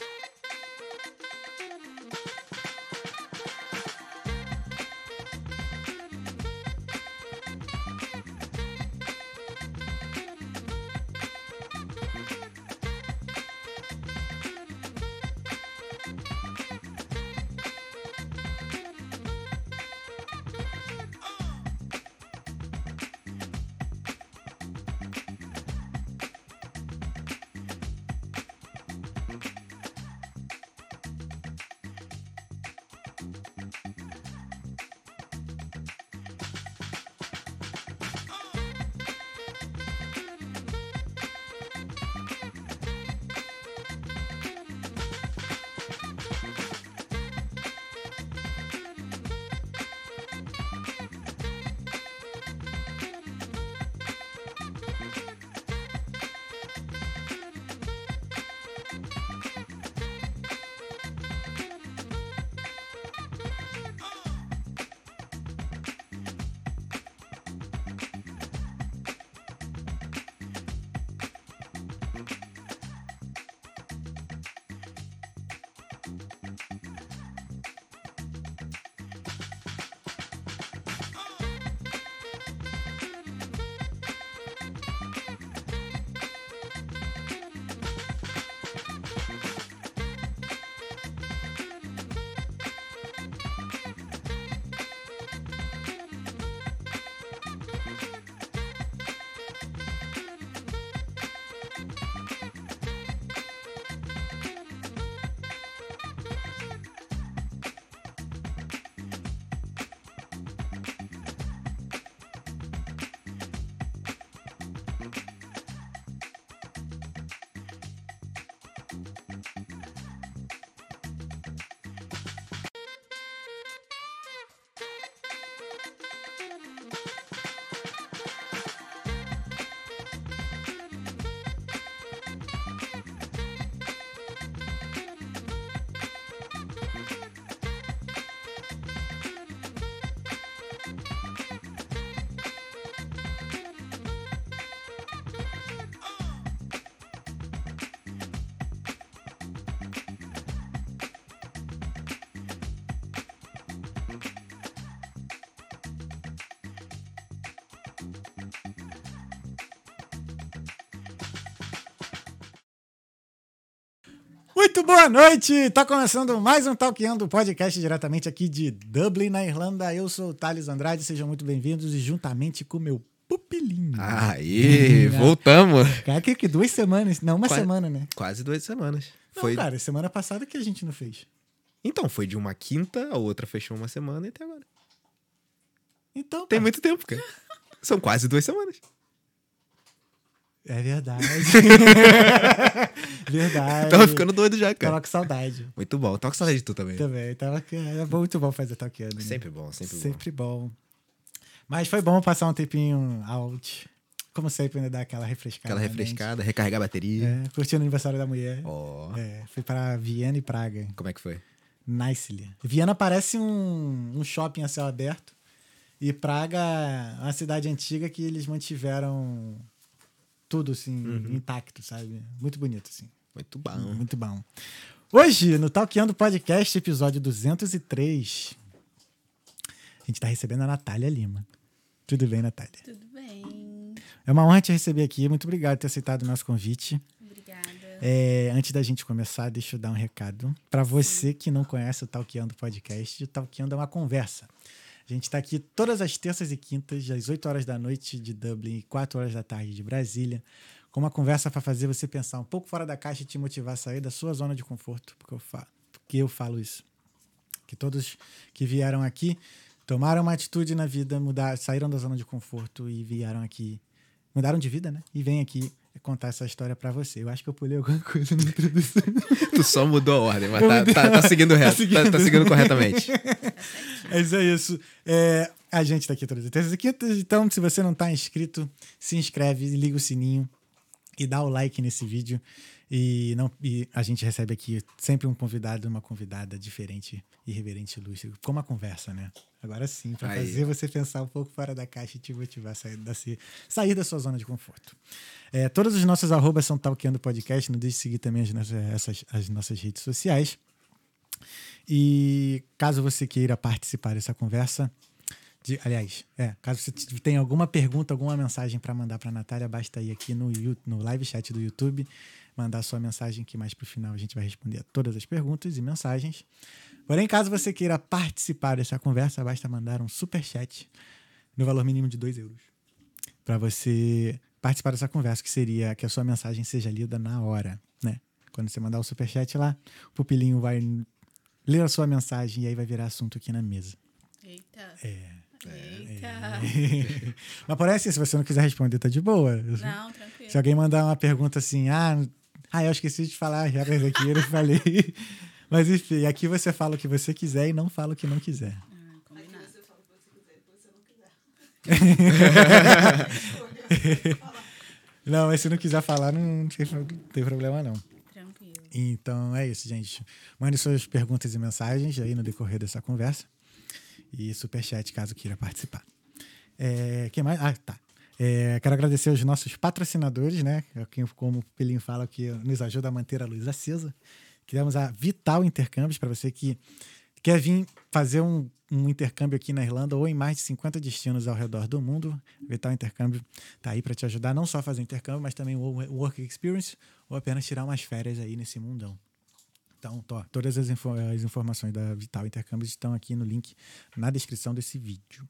you Muito boa noite! Tá começando mais um Talkando, podcast diretamente aqui de Dublin, na Irlanda. Eu sou o Thales Andrade, sejam muito bem-vindos e juntamente com o meu pupilinho. Aí, voltamos. Cara, que, que duas semanas, não, uma Quase- semana, né? Quase duas semanas. Não, Foi... cara, semana passada que a gente não fez. Então, foi de uma quinta, a outra fechou uma semana e até agora. Então, Tem cara, muito tempo, cara. São quase duas semanas. é verdade. verdade. Tava ficando doido já, cara. Tava com saudade. Muito bom. Tava com saudade de tu também. Também, tava, é muito bom fazer Talkando. né? Sempre bom, sempre, bom. Sempre bom. Mas foi bom passar um tempinho out. Como sempre, né? Dar aquela refrescada. Aquela mente. refrescada, recarregar a bateria. É, curtindo o aniversário da mulher. Ó, É, fui para Viena e Praga. como é que foi? Nicely. Viena parece um, um shopping a céu aberto. E Praga é uma cidade antiga que eles mantiveram tudo, assim, Uhum. intacto, sabe? Muito bonito, assim. Muito bom. Muito bom. Hoje, no Talkando Podcast, episódio 203, a gente tá recebendo a Natália Lima. Tudo bem, Natália? Tudo bem. É uma honra te receber aqui. Muito obrigado por ter aceitado o nosso convite. Obrigada. É, antes da gente começar, deixa eu dar um recado. Para você que não conhece o Talkando Podcast, o Talkando é uma conversa. A gente está aqui todas as terças e quintas, às 8 horas da noite de Dublin e 4 horas da tarde de Brasília, com uma conversa para fazer você pensar um pouco fora da caixa e te motivar a sair da sua zona de conforto. Porque eu falo, porque eu falo isso. Que todos que vieram aqui tomaram uma atitude na vida, mudar, saíram da zona de conforto e vieram aqui mudaram de vida, né? E vem aqui contar essa história pra você. Eu acho que eu pulei alguma coisa na introdução. Tu só mudou a ordem, mas Eu tá, mudei. tá- tá seguindo reto. Tá seguindo. tá seguindo corretamente. Mas é isso. É, a gente tá aqui todas as terças e quintas, então se você não tá inscrito, se inscreve, liga o sininho e dá o like nesse vídeo. E, não, e a gente recebe aqui sempre um convidado, uma convidada diferente, irreverente, ilustre, com uma conversa, né? Agora sim, Aí. fazer você pensar um pouco fora da caixa e te motivar a sair da, sair da sua zona de conforto. É, todos os nossos arrobas são Talkando Podcast, não deixe de seguir também as nossas, essas- as nossas redes sociais. E caso você queira participar dessa conversa, de- aliás, é, caso você tenha alguma pergunta, alguma mensagem para mandar para Natália, basta ir aqui no, no live chat do YouTube, mandar sua mensagem, que mais pro final a gente vai responder a todas as perguntas e mensagens. Porém, caso você queira participar dessa conversa, basta mandar um super chat no valor mínimo de 2 euros para você participar dessa conversa, que seria que a sua mensagem seja lida na hora, né? Quando você mandar o superchat lá, o pupilinho vai ler a sua mensagem e aí vai virar assunto aqui na mesa. Eita. É. Eita. Mas porém, assim, se você não quiser responder, tá de boa. Não, tranquilo. Se alguém mandar uma pergunta assim, ah, ah eu esqueci de falar já mas aqui, eu não falei. Mas enfim, aqui você fala o que você quiser e não fala o que não quiser. Ah, combinado. Não, mas se não quiser falar, não tem, não tem problema não. Tranquilo. Então é isso, gente. Mande suas perguntas e mensagens aí no decorrer dessa conversa. E superchat, caso queira participar. É, que mais? Ah, tá. É, quero agradecer aos nossos patrocinadores, né? Quem, como o Pelinho fala, que nos ajuda a manter a luz acesa. Criamos a Vital Intercâmbios para você que quer vir fazer um, um intercâmbio aqui na Irlanda ou em mais de 50 destinos ao redor do mundo. Vital Intercâmbio está aí para te ajudar não só a fazer intercâmbio, mas também o Work Experience ou apenas tirar umas férias aí nesse mundão. Então, tó, todas as, info- as informações da Vital Intercâmbios estão aqui no link na descrição desse vídeo.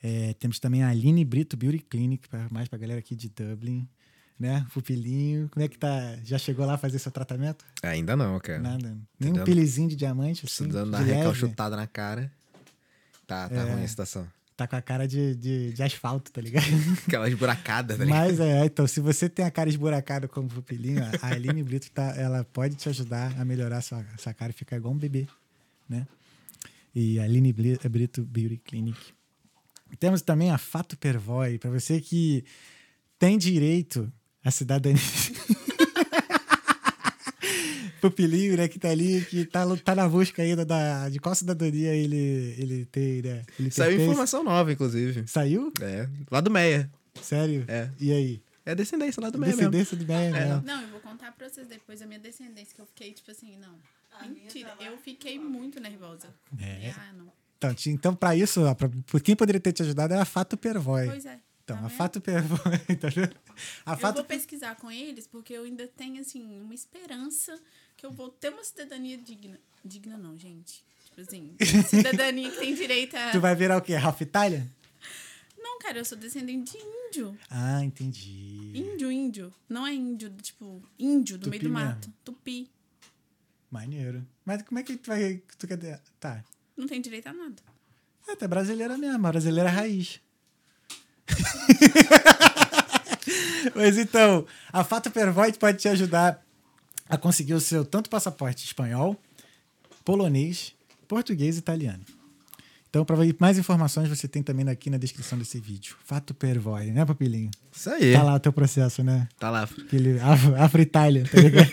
É, temos também a Aline Brito Beauty Clinic, pra, mais para a galera aqui de Dublin. Né? Pupilinho. Como é que tá? Já chegou lá fazer seu tratamento? Ainda não, cara. Nada. Nem um pilizinho de diamante, assim. dando uma recalchutada na cara. Tá, tá É. ruim a situação. Tá com a cara de, de, de asfalto, tá ligado? Aquelas buracadas, tá ligado? Mas é, então, se você tem a cara esburacada como pupilinho, a Aline Brito tá, ela pode te ajudar a melhorar sua, sua cara e ficar igual um bebê, né? E a Aline Bli- Brito Beauty Clinic. Temos também a Fato Pervoy, para você que tem direito à cidadania. Pupilinho, né, que tá ali, que tá, tá na busca ainda da, de qual cidadania ele, ele tem, né? Ele Saiu pertence. informação nova, inclusive. Saiu? É. Lá do Meia. Sério? É. E aí? É descendência lá do Meia mesmo. Descendência do Meia, É. né? Não, eu vou contar pra vocês depois a minha descendência, que eu fiquei, tipo assim, não. Mentira, eu fiquei muito nervosa. É. Ah, não. Então, então para isso, ó, pra, por quem poderia ter te ajudado era a Fato Pervoy. Pois é. Então, Tá a? Fato Pervoy, tá vendo? A Eu Fato vou pesquisar com eles porque eu ainda tenho, assim, uma esperança que eu vou ter uma cidadania digna. Digna não, gente. Tipo assim, cidadania que tem direito a... Tu vai virar o quê? Ralph Itália? Não, cara, eu sou descendente de índio. Ah, entendi. Índio, índio. Não é índio, tipo, índio do Tupi meio do mesmo. mato. Tupi. Maneiro. Mas como é que tu vai. Tu quer... Tá. Não tem direito a nada. É, tu é brasileira mesmo, brasileira raiz. Mas então, a Fato Pervoit pode te ajudar a conseguir o seu tanto passaporte espanhol, polonês, português e italiano. Então, para mais informações, você tem também aqui na descrição desse vídeo. Fato Pervoy, né, Papilinho? Isso aí. Tá lá o teu processo, né? Tá lá. Aquele Af- Afro-Itália, tá ligado?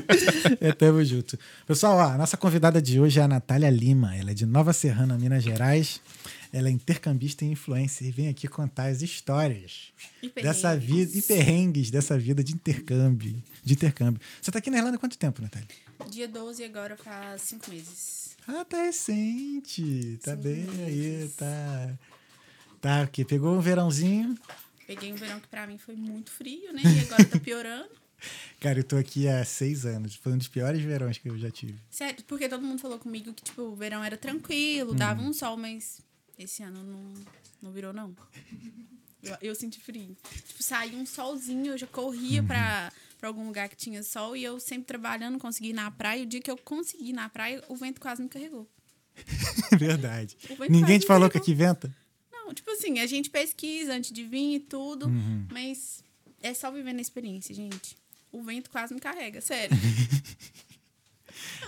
é, tamo junto. Pessoal, ó, a nossa convidada de hoje é a Natália Lima. Ela é de Nova Serrana, Minas Gerais. Ela é intercambista e influencer e vem aqui contar as histórias dessa vida e perrengues dessa vida de intercâmbio. De intercâmbio. Você tá aqui na Irlanda há quanto tempo, Natália? Dia 12 agora faz cinco meses. Ah, tá recente. Tá Cinco bem aí, meses. tá. Tá aqui. Pegou um verãozinho. Peguei um verão que pra mim foi muito frio, né? E agora tá piorando. Cara, eu tô aqui há seis anos. Foi um dos piores verões que eu já tive. Sério, porque todo mundo falou comigo que, tipo, o verão era tranquilo, dava um sol, mas esse ano não, não virou, não. Eu, eu senti frio. Tipo, saía um solzinho, eu já Uhum. corria pra, pra algum lugar que tinha sol e eu sempre trabalhando, consegui ir na praia. O dia que eu consegui ir na praia, o vento quase me carregou. Verdade. Ninguém te falou que aqui venta? Não, tipo assim, a gente pesquisa antes de vir e tudo, Uhum. mas é só vivendo a experiência, gente. O vento quase me carrega, sério.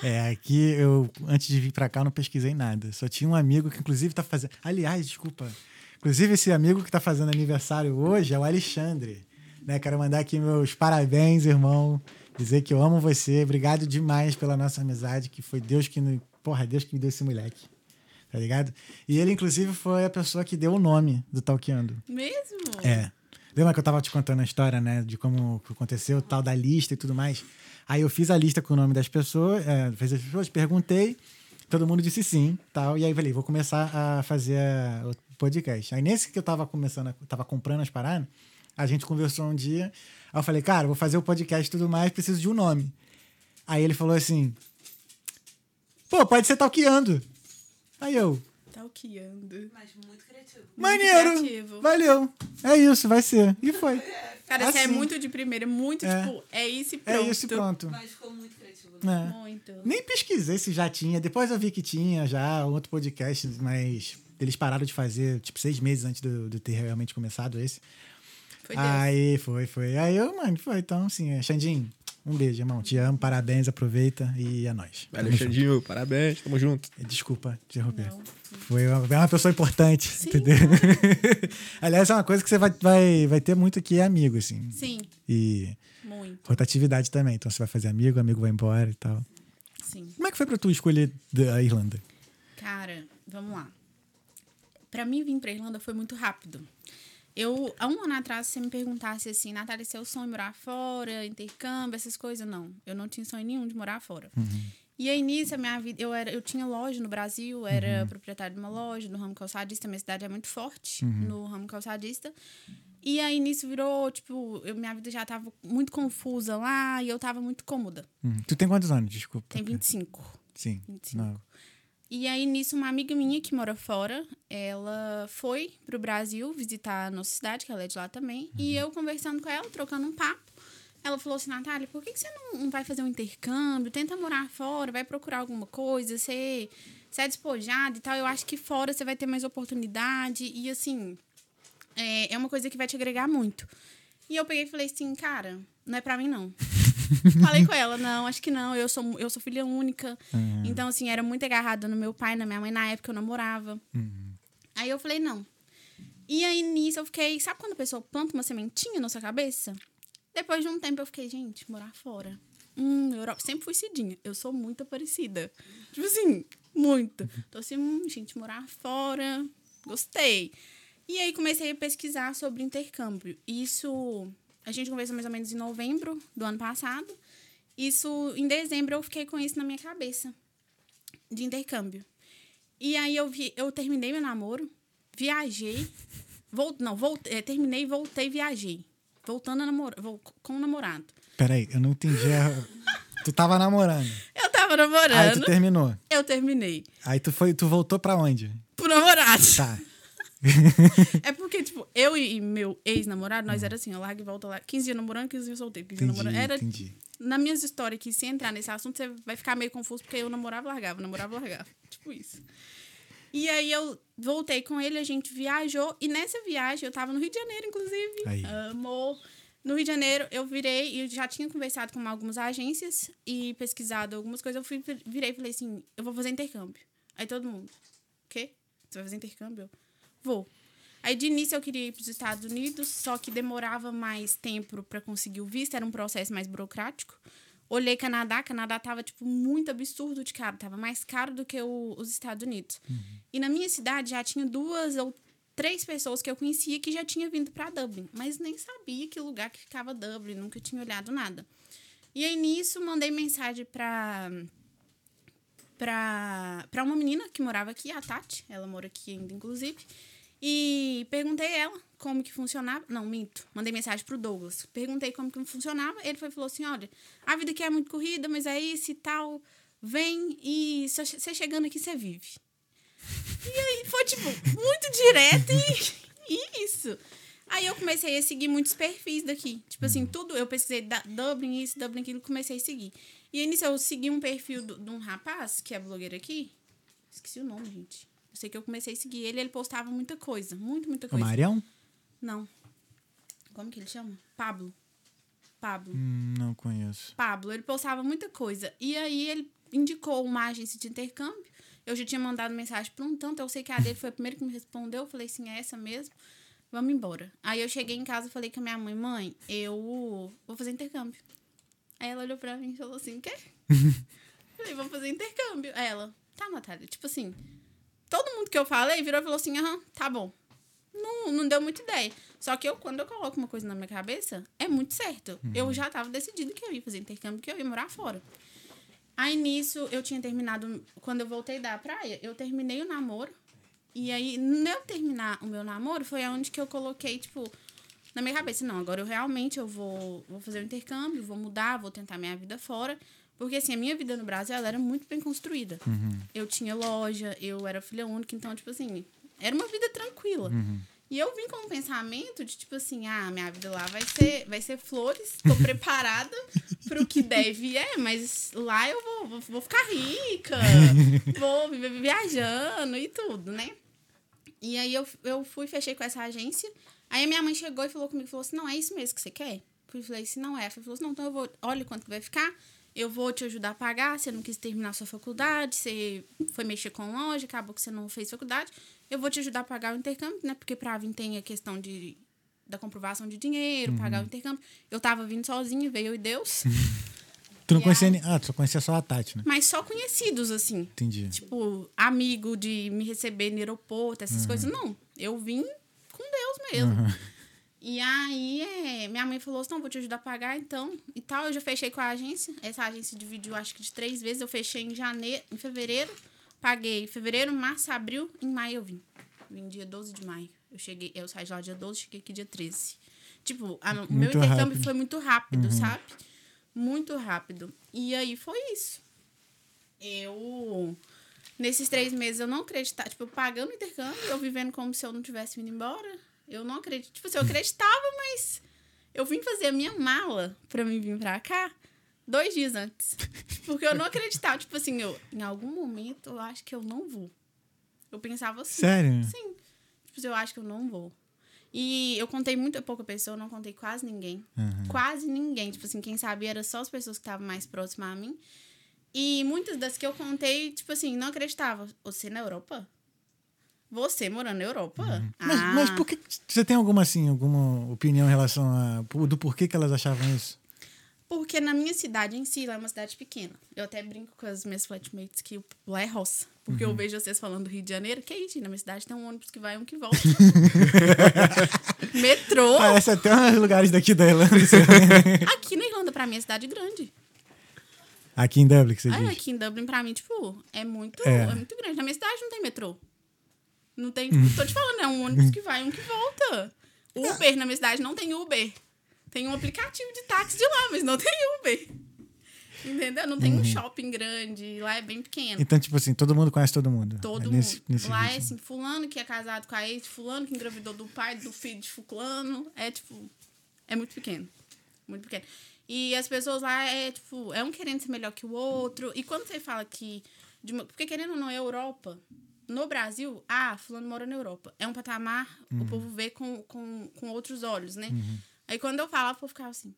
É, aqui eu, antes de vir pra cá, eu não pesquisei nada. Só tinha um amigo que, inclusive, tá fazendo. Aliás, desculpa. Inclusive, esse amigo que tá fazendo aniversário hoje é o Alexandre. Né? Quero mandar aqui meus parabéns, irmão. Dizer que eu amo você. Obrigado demais pela nossa amizade, que foi Deus que. me- Porra, Deus que me deu esse moleque. Tá ligado? E ele, inclusive, foi a pessoa que deu o nome do Talqueando. Mesmo? É. Lembra que eu tava te contando a história, né? De como aconteceu, tal da lista e tudo mais. Aí eu fiz a lista com o nome das pessoas, é, fiz as pessoas, perguntei, todo mundo disse sim, tal. E aí falei, vou começar a fazer a- o podcast. Aí nesse que eu tava começando, a- tava comprando as paradas, a gente conversou um dia. Aí eu falei, cara, vou fazer o podcast e tudo mais, preciso de um nome. Aí ele falou assim: pô, pode ser talqueando. Aí eu, Talqueando. Mas muito criativo. maneiro, criativo. valeu. É isso, vai ser. E foi. Cara, você é Assim. muito de primeira, muito, É. tipo, é isso e É pronto. isso e pronto. Mas ficou muito criativo. né? É. Muito. Nem pesquisei se já tinha. Depois eu vi que tinha já outro podcast, mas eles pararam de fazer, tipo, seis meses antes do, de ter realmente começado esse. Foi Deus. Aí foi, foi. Aí eu, mano, foi. Então, assim, é, Xandinho, um beijo, irmão. Te amo, parabéns, aproveita e é nóis. Tamo Valeu, Xandinho. Parabéns. Tamo junto. Desculpa te interromper. Foi uma, é uma pessoa importante, Sim, entendeu? Aliás, é uma coisa que você vai, vai, vai ter muito aqui, é amigo, assim. Sim, E muito. rotatividade também. Então você vai fazer amigo, amigo vai embora e tal. Sim. Como é que foi pra tu escolher da Irlanda? Cara, vamos lá. Pra mim vir pra Irlanda foi muito rápido. Eu, há um ano atrás, se você me perguntasse assim, Natália, seu sonho é morar fora, intercâmbio, essas coisas, não. Eu não tinha sonho nenhum de morar fora. E aí, nisso, a minha vida, eu, era, eu tinha loja no Brasil, era proprietária de uma loja no ramo calçadista, minha cidade é muito forte no ramo calçadista. E aí, nisso, virou, tipo, eu, minha vida já tava muito confusa lá e eu tava muito cômoda. Hum. Tu tem quantos anos? Desculpa. Tem 25. Sim. 25. Não. E aí, nisso, uma amiga minha que mora fora, ela foi pro Brasil visitar a nossa cidade, que ela é de lá também. E eu conversando com ela, trocando um papo. Ela falou assim, Natália, por que, que você não, não vai fazer um intercâmbio? Tenta morar fora, vai procurar alguma coisa, você, você é despojada e tal. Eu acho que fora você vai ter mais oportunidade. E assim, é, é uma coisa que vai te agregar muito. E eu peguei e falei assim, cara, não é pra mim, não. Falei com ela, não, acho que não. Eu sou, eu sou filha única. Então, assim, era muito agarrada no meu pai, na minha mãe. Na época eu namorava. Aí eu falei, não. E aí nisso eu fiquei. Sabe quando a pessoa planta uma sementinha na sua cabeça? Depois de um tempo eu fiquei, gente, morar fora. Hum, Europa. Sempre fui cidinha. Eu sou muito parecida. Tipo assim, muito. Então, assim, hum, gente, morar fora. Gostei. E aí comecei a pesquisar sobre intercâmbio. Isso. A gente conversou mais ou menos em novembro do ano passado. Isso, em dezembro, eu fiquei com isso na minha cabeça. De intercâmbio. E aí eu vi, eu terminei meu namoro, viajei, Vol, não, voltei, é, terminei, voltei, viajei. Voltando a namorar, com o namorado. Peraí, eu não entendi. A... tu tava namorando. Eu tava namorando. Aí tu terminou. Eu terminei. Aí tu foi, tu voltou pra onde? Pro namorado. Tá. É porque, tipo, eu e meu ex-namorado, nós era assim, eu largo e volto lá. 15 dias namorando, 15 dias solteiro. 15 dias Entendi, namorando. Era, entendi. nas minhas histórias aqui, se entrar nesse assunto, você vai ficar meio confuso, porque eu namorava e largava, namorava e largava. Tipo isso. E aí eu voltei com ele, a gente viajou, e nessa viagem, eu tava no Rio de Janeiro, inclusive. Aí. Amor. No Rio de Janeiro, eu virei, e eu já tinha conversado com algumas agências e pesquisado algumas coisas. Eu fui, virei e falei assim: eu vou fazer intercâmbio. Aí todo mundo, o quê? Você vai fazer intercâmbio? Vou. Aí de início eu queria ir para os Estados Unidos, só que demorava mais tempo para conseguir o visto, era um processo mais burocrático. Olhei Canadá, Canadá tava tipo muito absurdo de caro, tava mais caro do que o- os Estados Unidos. E na minha cidade já tinha duas ou três pessoas que eu conhecia que já tinha vindo para Dublin, mas nem sabia que lugar que ficava Dublin, nunca tinha olhado nada. E aí nisso mandei mensagem para pra, pra uma menina que morava aqui, a Tati, ela mora aqui ainda, inclusive, e perguntei ela como que funcionava. Não, minto. Mandei mensagem pro Douglas. Perguntei como que funcionava. Ele foi e falou assim: olha, a vida aqui é muito corrida, mas aí se tal, vem e você chegando aqui, você vive. E aí foi, tipo, muito direto e, e isso. Aí eu comecei a seguir muitos perfis daqui. Tipo assim, tudo. Eu pesquisei da- Dublin, isso, Dublin, aquilo, comecei a seguir. E aí nisso eu segui um perfil de um rapaz, que é blogueiro aqui. Esqueci o nome, gente. Eu sei que eu comecei a seguir ele, ele postava muita coisa. Muito, muita O coisa. Marião? Não. Como que ele chama? Pablo. Pablo. Hum, não conheço. Pablo, ele postava muita coisa. E aí ele indicou uma agência de intercâmbio. Eu já tinha mandado mensagem para um tanto, eu sei que a dele foi a primeira que me respondeu. Eu falei assim, é essa mesmo? Vamos embora. Aí eu cheguei em casa e falei com a minha mãe, mãe, eu vou fazer intercâmbio. Aí ela olhou pra mim e falou assim, quê? falei, vou fazer intercâmbio. Aí ela, tá, Natália, tipo assim, todo mundo que eu falei virou e falou assim, aham, tá bom. Não, não deu muita ideia. Só que eu, quando eu coloco uma coisa na minha cabeça, é muito certo. Eu já tava decidido que eu ia fazer intercâmbio, que eu ia morar fora. Aí nisso, eu tinha terminado. Quando eu voltei da praia, eu terminei o namoro. E aí, no eu terminar o meu namoro, foi onde que eu coloquei, tipo, na minha cabeça, não, agora eu realmente eu vou, vou fazer o intercâmbio, vou mudar, vou tentar minha vida fora. Porque, assim, a minha vida no Brasil, ela era muito bem construída. Eu tinha loja, eu era filha única, então, tipo assim, era uma vida tranquila. E eu vim com um pensamento de, tipo assim, ah, minha vida lá vai ser, vai ser flores, tô preparada pro que deve é, mas lá eu vou, vou, vou ficar rica, vou viajando e tudo, né? E aí eu, eu fui, fechei com essa agência. Aí a minha mãe chegou e falou comigo, falou assim, não, é isso mesmo que você quer? Eu falei assim, não é. Ela falou assim, não, então eu vou, olha quanto que vai ficar, eu vou te ajudar a pagar, você não quis terminar sua faculdade, você foi mexer com loja, acabou que você não fez faculdade, eu vou te ajudar a pagar o intercâmbio, né? Porque pra vir tem a questão de, da comprovação de dinheiro, pagar o intercâmbio. Eu tava vindo sozinha, veio eu e Deus, Tu não E conhecia. ni- Ah, tu só conhecia só a Tati, né? mas só conhecidos, assim. Entendi. Tipo, amigo de me receber no aeroporto, essas coisas. Não, eu vim com Deus mesmo. E aí, é, minha mãe falou assim, não, vou te ajudar a pagar, então, e tal. Eu já fechei com a agência. Essa agência dividiu, acho que de três vezes. Eu fechei em janeiro, em fevereiro. Paguei fevereiro, março, abril. Em maio eu vim. Vim dia 12 de maio. Eu cheguei, eu saí de lá dia 12, cheguei aqui dia 13. Tipo, a- o meu intercâmbio rápido. foi muito rápido, sabe? Muito rápido. E aí foi isso. Eu. Nesses três meses eu não acreditava. Tipo, eu pagando o intercâmbio, eu vivendo como se eu não tivesse vindo embora. Eu não acredito. Tipo assim, eu acreditava, mas eu vim fazer a minha mala pra mim vir pra cá dois dias antes. Porque eu não acreditava. Tipo assim, eu, em algum momento eu acho que eu não vou. Eu pensava assim. Sério? Sim. Tipo, assim, eu acho que eu não vou. E eu contei muito pouca pessoa, eu não contei quase ninguém. Quase ninguém. Tipo assim, quem sabia era só as pessoas que estavam mais próximas a mim. E muitas das que eu contei, tipo assim, não acreditava. Você na Europa? Você morando na Europa? Mas, ah, mas por que. Você tem alguma, assim, alguma opinião em relação a. do porquê que elas achavam isso? Porque na minha cidade em si, lá é uma cidade pequena. Eu até brinco com as minhas flatmates que lá é roça. Porque eu vejo vocês falando do Rio de Janeiro. Que isso, na minha cidade tem um ônibus que vai e um que volta. Metrô. Parece até uns lugares daqui da Irlanda. Aqui na Irlanda, pra mim, é cidade grande. aqui em Dublin, que você Ah, diz. aqui em Dublin, pra mim, tipo, é muito, É. é. muito grande. Na minha cidade não tem metrô. Não tem. Tô te falando, é um ônibus que vai e um que volta. Uber na minha cidade não tem Uber. Tem um aplicativo de táxi de lá, mas não tem Uber. Entendeu? Não tem um shopping grande. Lá é bem pequeno. Então, tipo assim, todo mundo conhece todo mundo. Todo É mundo. nesse- nesse Lá é assim, fulano que é casado com a ex, fulano que engravidou do pai, do filho de fulano. É tipo. É muito pequeno. Muito pequeno. E as pessoas lá é tipo, é um querendo ser melhor que o outro. E quando você fala que. de uma- porque querendo ou não, é Europa. No Brasil, ah, fulano mora na Europa. É um patamar, o povo vê com, com, com outros olhos, né? Aí quando eu falava, o povo ficava assim: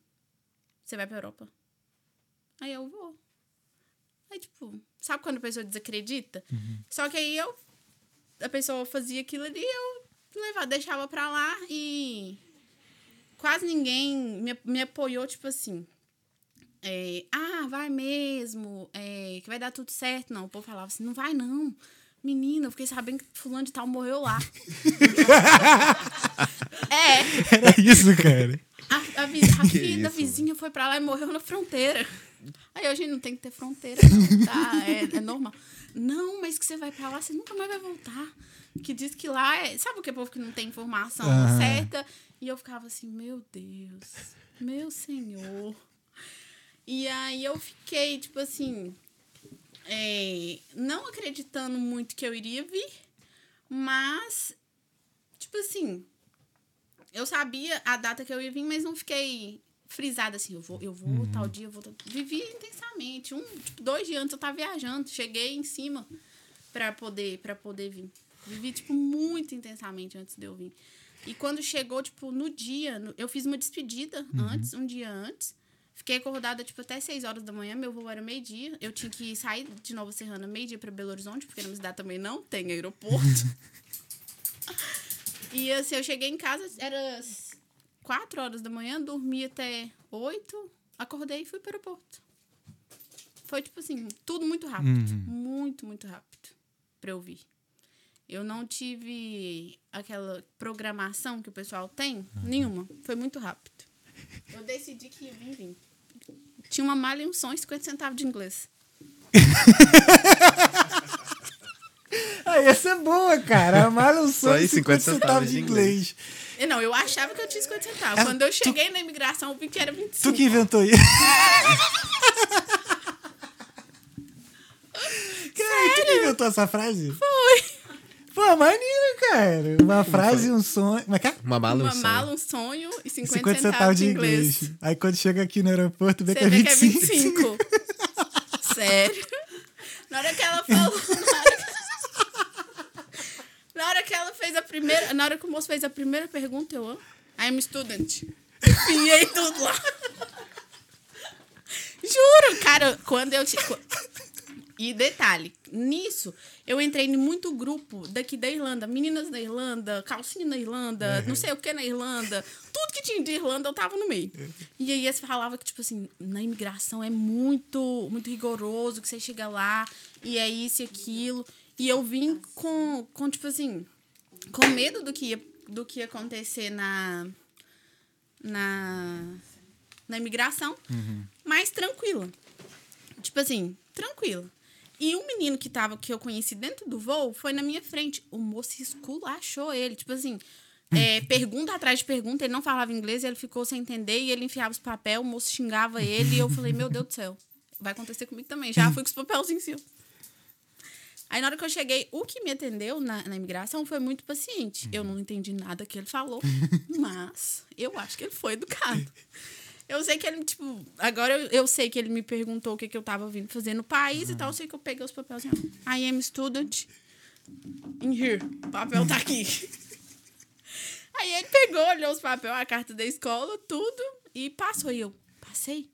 Você vai pra Europa? Aí eu vou. Aí, tipo, sabe quando a pessoa desacredita? Só que aí eu. A pessoa fazia aquilo ali, eu levava, deixava pra lá e. Quase ninguém me, me apoiou, tipo assim. é, ah, vai mesmo, é, que vai dar tudo certo. Não, o povo falava assim: não vai não. Menina, eu fiquei sabendo que fulano de tal morreu lá. é, Era isso, cara. a, a, vi- a filha da vizinha foi pra lá e morreu na fronteira. Aí a gente não tem que ter fronteira, não, tá? É, é normal. Não, mas que você vai pra lá, você nunca mais vai voltar. Que diz que lá é. Sabe o que é povo que não tem informação certa? E eu ficava assim, meu Deus, meu senhor. E aí eu fiquei, tipo assim, é, não acreditando muito que eu iria vir, mas, tipo assim, eu sabia a data que eu ia vir, mas não fiquei frisada assim, eu vou, eu vou tal dia, eu vou. tal- Vivi intensamente. Um, tipo, dois dias antes eu tava viajando, cheguei em cima pra poder, pra poder vir. Vivi, tipo, muito intensamente antes de eu vir. E quando chegou, tipo, no dia, eu fiz uma despedida antes, um dia antes. Fiquei acordada, tipo, até 6 horas da manhã. Meu voo era meio-dia. Eu tinha que sair de Nova Serrana meio-dia pra Belo Horizonte, porque na minha cidade também não tem aeroporto. e assim, eu cheguei em casa, era 4 horas da manhã, dormi até 8, acordei e fui para o aeroporto. Foi, tipo assim, tudo muito rápido. Muito, muito rápido pra eu vir. Eu não tive aquela programação que o pessoal tem, nenhuma. Foi muito rápido. Eu decidi que ia vir, vim. Tinha uma malha e um som e 50 centavos de inglês. Ah, essa é boa, cara. Amar um Só sonho aí, 50 50 centavos de inglês. E Não, eu achava que eu tinha 50 centavos. Ah, Quando eu tu- cheguei na imigração, eu vi que era 25. Tu que inventou isso. Cara, tu que inventou essa frase? Foi. Pô, maneiro, cara. Uma frase, um sonho. Como é que é? Uma mala e um Uma sonho. mala, um sonho e 50, 50 centavos, de inglês. Aí quando chega aqui no aeroporto, vê Você que é vê que é 25. 25. Sério. Na hora que ela falou. Na hora que... na hora que ela fez a primeira. Na hora que o moço fez a primeira pergunta, eu. I'm student. Enfiei tudo lá. Juro, cara, quando eu. te- E detalhe, nisso, eu entrei em muito grupo daqui da Irlanda. Meninas da Irlanda, calcinha na Irlanda, não sei o que na Irlanda. Tudo que tinha de Irlanda, eu tava no meio. E aí eles falavam que, tipo assim, na imigração é muito, muito rigoroso, que você chega lá e é isso e aquilo. E eu vim com, com tipo assim, com medo do que ia, do que ia acontecer na, na, na imigração, mas tranquila. Tipo assim, tranquila. E um menino que tava, que eu conheci dentro do voo, foi na minha frente. O moço esculachou ele. Tipo assim, é, pergunta atrás de pergunta, ele não falava inglês, ele ficou sem entender e ele enfiava os papel, o moço xingava ele e eu falei, meu Deus do céu, vai acontecer comigo também. Já fui com os papelzinhos em cima. Aí na hora que eu cheguei, o que me atendeu na, na imigração foi muito paciente. Eu não entendi nada que ele falou, mas eu acho que ele foi educado. Eu sei que ele, tipo, agora eu, eu sei que ele me perguntou o que, que eu tava vindo fazer no país e tal. Eu sei que eu peguei os papéis. I am student in here. O papel tá aqui. Aí ele pegou, olhou os papéis, a carta da escola, tudo, e passou. E eu, passei?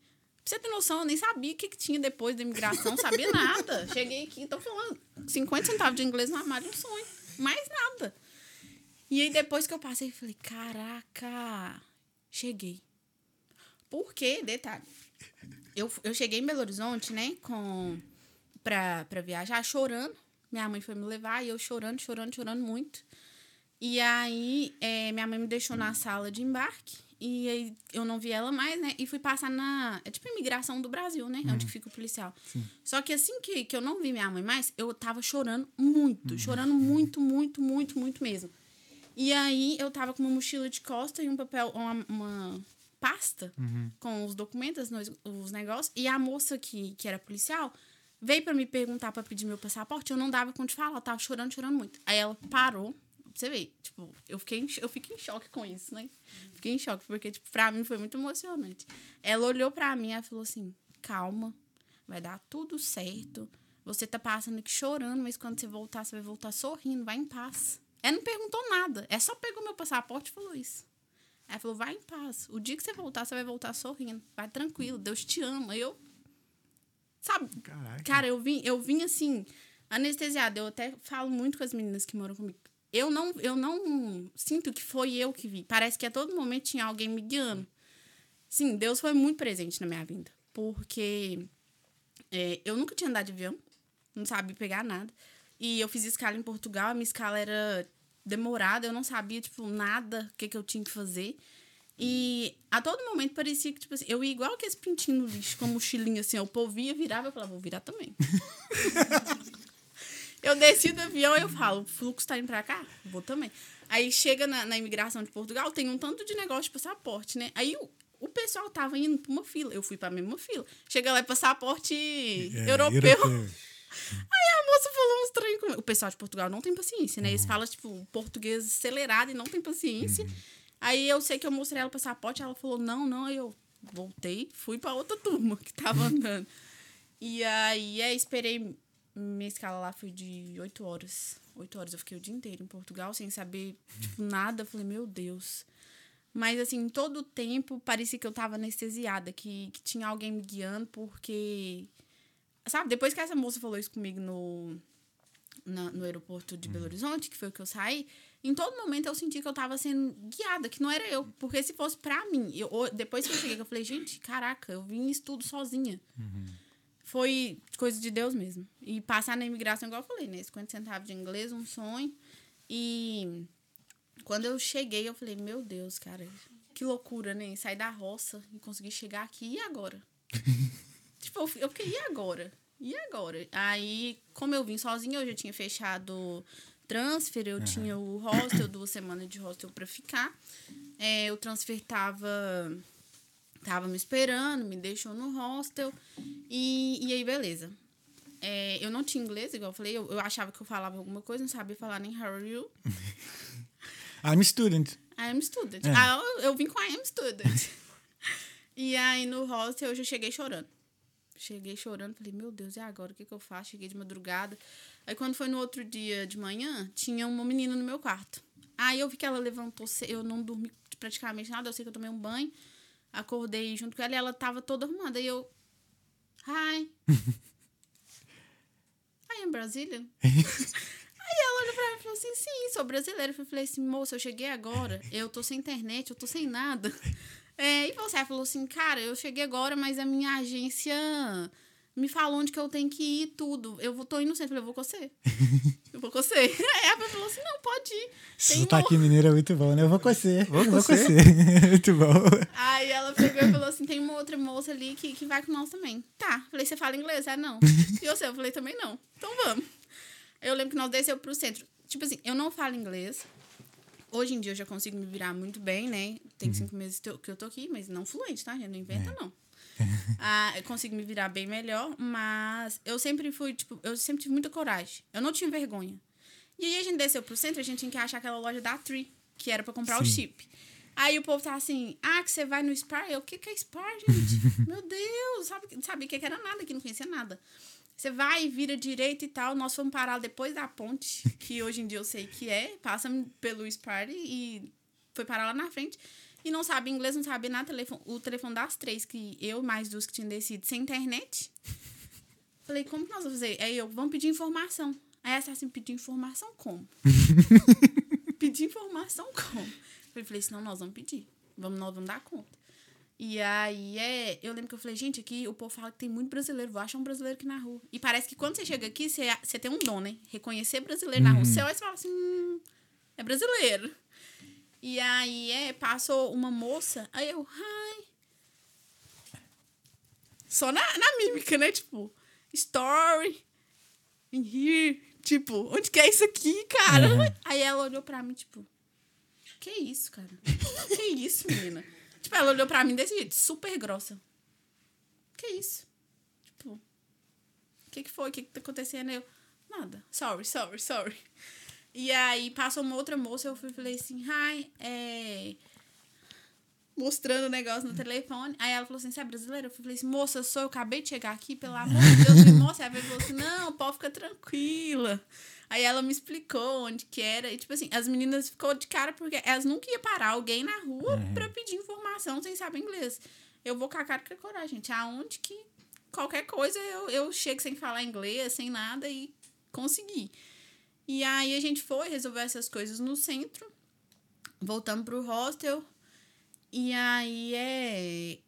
Pra você ter noção, eu nem sabia o que, que tinha depois da imigração, sabia nada. Cheguei aqui, tô falando 50 centavos de inglês no armário, um sonho. Mais nada. E aí depois que eu passei, eu falei, caraca, cheguei. Por quê? Detalhe. Eu, eu cheguei em Belo Horizonte, né, com, pra, pra viajar, chorando. Minha mãe foi me levar e eu chorando, chorando, chorando muito. E aí, é, minha mãe me deixou na sala de embarque E aí eu não vi ela mais, né? E fui passar na. É tipo imigração do Brasil, né? Onde que fica o policial. Só que assim que, que eu não vi minha mãe mais, eu tava chorando muito. Chorando muito, muito, muito, muito mesmo. E aí eu tava com uma mochila de costa e um papel, uma, uma pasta com os documentos, os, os negócios. E a moça que, que era policial veio pra me perguntar pra pedir meu passaporte. Eu não dava conta de falar, eu tava chorando, chorando muito. Aí ela parou. Você vê, tipo, eu fiquei, eu fiquei em choque com isso, né? Fiquei em choque, porque, tipo, pra mim foi muito emocionante. Ela olhou pra mim e falou assim: calma, vai dar tudo certo. Você tá passando aqui chorando, mas quando você voltar, você vai voltar sorrindo, vai em paz. Ela não perguntou nada. É só pegou meu passaporte e falou isso. Ela falou, vai em paz. O dia que você voltar, você vai voltar sorrindo. Vai tranquilo, Deus te ama. Eu. Sabe? Caraca. Cara, eu vim, eu vim assim, anestesiada. Eu até falo muito com as meninas que moram comigo. Eu não, eu não sinto que foi eu que vi. Parece que a todo momento tinha alguém me guiando. Sim, Deus foi muito presente na minha vida. Porque é, eu nunca tinha andado de avião, não sabia pegar nada. E eu fiz escala em Portugal, a minha escala era demorada, eu não sabia, tipo, nada o que, que eu tinha que fazer. E a todo momento parecia que, tipo assim, eu ia igual aqueles pintinhos no lixo, com a mochilinha assim, ó, o povo ia, virava, eu falava, vou virar também. eu desci do avião e eu falo, o fluxo tá indo pra cá? Vou também. Aí chega na, na imigração de Portugal, tem um tanto de negócio de passaporte, né? Aí o, o pessoal tava indo pra uma fila, eu fui pra mesma fila. Chega lá, é passaporte É, europeu. Aí a moça falou uns trem comigo. O pessoal de Portugal não tem paciência, né? Eles falam, tipo, português acelerado e não tem paciência. Aí eu sei que eu mostrei ela o passaporte, ela falou, não, não. Aí eu voltei, fui pra outra turma que tava andando. E aí, é, esperei. Minha escala lá foi de oito horas. Oito horas. Eu fiquei o dia inteiro em Portugal sem saber, tipo, nada. Falei, meu Deus. Mas, assim, todo o tempo parecia que eu tava anestesiada, que, que tinha alguém me guiando, porque. Sabe, depois que essa moça falou isso comigo no, na- no aeroporto de Belo Horizonte, que foi o que eu saí, em todo momento eu senti que eu tava sendo guiada, que não era eu. Porque se fosse pra mim, eu, depois que eu cheguei, eu falei, gente, caraca, eu vim isso tudo sozinha. Foi coisa de Deus mesmo. E passar na imigração, igual eu falei, né? 50 centavos de inglês, um sonho. E quando eu cheguei, eu falei, meu Deus, cara, que loucura, né? Sair da roça e conseguir chegar aqui. E agora? tipo, eu fi- eu fiquei, e agora? E agora? Aí, como eu vim sozinha, eu já tinha fechado transfer, eu tinha o hostel, duas semanas de hostel pra ficar. É, o transfer tava, tava me esperando, me deixou no hostel. E, e aí, beleza. É, eu não tinha inglês, igual eu falei, eu, eu achava que eu falava alguma coisa, não sabia falar nem how are you. I'm a student. I am student. É. Ah, eu, eu vim com I am student. e aí no hostel eu já cheguei chorando. Cheguei chorando, falei, meu Deus, e agora? O que, que eu faço? Cheguei de madrugada. Aí quando foi no outro dia de manhã, tinha uma menina no meu quarto. Aí eu vi que ela levantou, eu não dormi praticamente nada, eu sei que eu tomei um banho. Acordei junto com ela e ela tava toda arrumada. Aí eu. Hi. I am Brazilian. Aí ela olhou pra mim e falou assim: sim, sou brasileira. Eu falei assim, moça, eu cheguei agora, eu tô sem internet, eu tô sem nada. É, e você falou assim, cara, eu cheguei agora, mas a minha agência me falou onde que eu tenho que ir tudo. Eu vou, tô indo no centro. Eu falei, eu vou com você. Eu vou com você. Aí ela falou assim, não, pode ir. Esse Tem sotaque mineiro é muito bom, né? Eu vou com você. Vou eu com vou com você. você. muito bom. Aí ela pegou e falou assim: tem uma outra moça ali que, que vai com nós também. Tá. Falei, você fala inglês? Ah, não. E você? Eu falei, também não. Então vamos. Eu lembro que nós desceu pro centro. Tipo assim, eu não falo inglês. Hoje em dia eu já consigo me virar muito bem, né? Tem cinco meses que eu- tô aqui, mas não fluente, tá? gente? Não inventa, não. Ah, eu consigo me virar bem melhor, mas eu sempre fui, tipo, eu sempre tive muita coragem. Eu não tinha vergonha. E aí a gente desceu pro centro, a gente tinha que achar aquela loja da Tree, que era pra comprar o Sim. chip. Aí o povo tava assim, ah, que você vai no Spar? Eu, o que, que é Spar, gente? Meu Deus, sabe, sabia que que era nada, que não conhecia nada. Você vai, vira direito e tal. Nós fomos parar depois da ponte, que hoje em dia eu sei que é. Passa pelo Spar e foi parar lá na frente. E não sabe inglês, não sabia nada. Telefone, o telefone das três, que eu mais duas que tinham descido, sem internet. Falei, como que nós vamos fazer? Aí eu, vamos pedir informação. Aí essa assim, pedir informação como? pedir informação como? Eu falei, senão nós vamos pedir. Vamos, nós vamos dar conta. E aí, é, eu lembro que eu falei, gente, aqui o povo fala que tem muito brasileiro, vou achar um brasileiro aqui na rua. E parece que quando você chega aqui, você, você tem um dom, né? Reconhecer brasileiro na rua. Você olha e você fala assim, hum, é brasileiro. E aí, é, passou uma moça, aí eu, hi. Só na, na mímica, né? Tipo, story, in here. Tipo, onde que é isso aqui, cara? Uhum. Aí ela olhou pra mim, tipo, que isso, cara? Que isso, menina? Tipo, ela olhou pra mim desse jeito, super grossa. Que isso? Tipo, o que que foi? O que que tá acontecendo? Eu, nada. Sorry, sorry, sorry. E aí passou uma outra moça, eu fui, falei assim, hi, é... Mostrando o negócio no telefone. Aí ela falou assim, você é brasileira? Eu falei assim, moça, sou, eu acabei de chegar aqui, pelo amor de Deus, me mostra. Aí ela falou assim, não, pode ficar tranquila. Aí ela me explicou onde que era. E, tipo assim, as meninas ficou de cara porque elas nunca iam parar alguém na rua pra pedir informação sem saber inglês. Eu vou com a cara com a coragem, gente. Aonde que qualquer coisa eu, eu chego sem falar inglês, sem nada e consegui. E aí a gente foi resolver essas coisas no centro. Voltamos pro hostel. E aí é.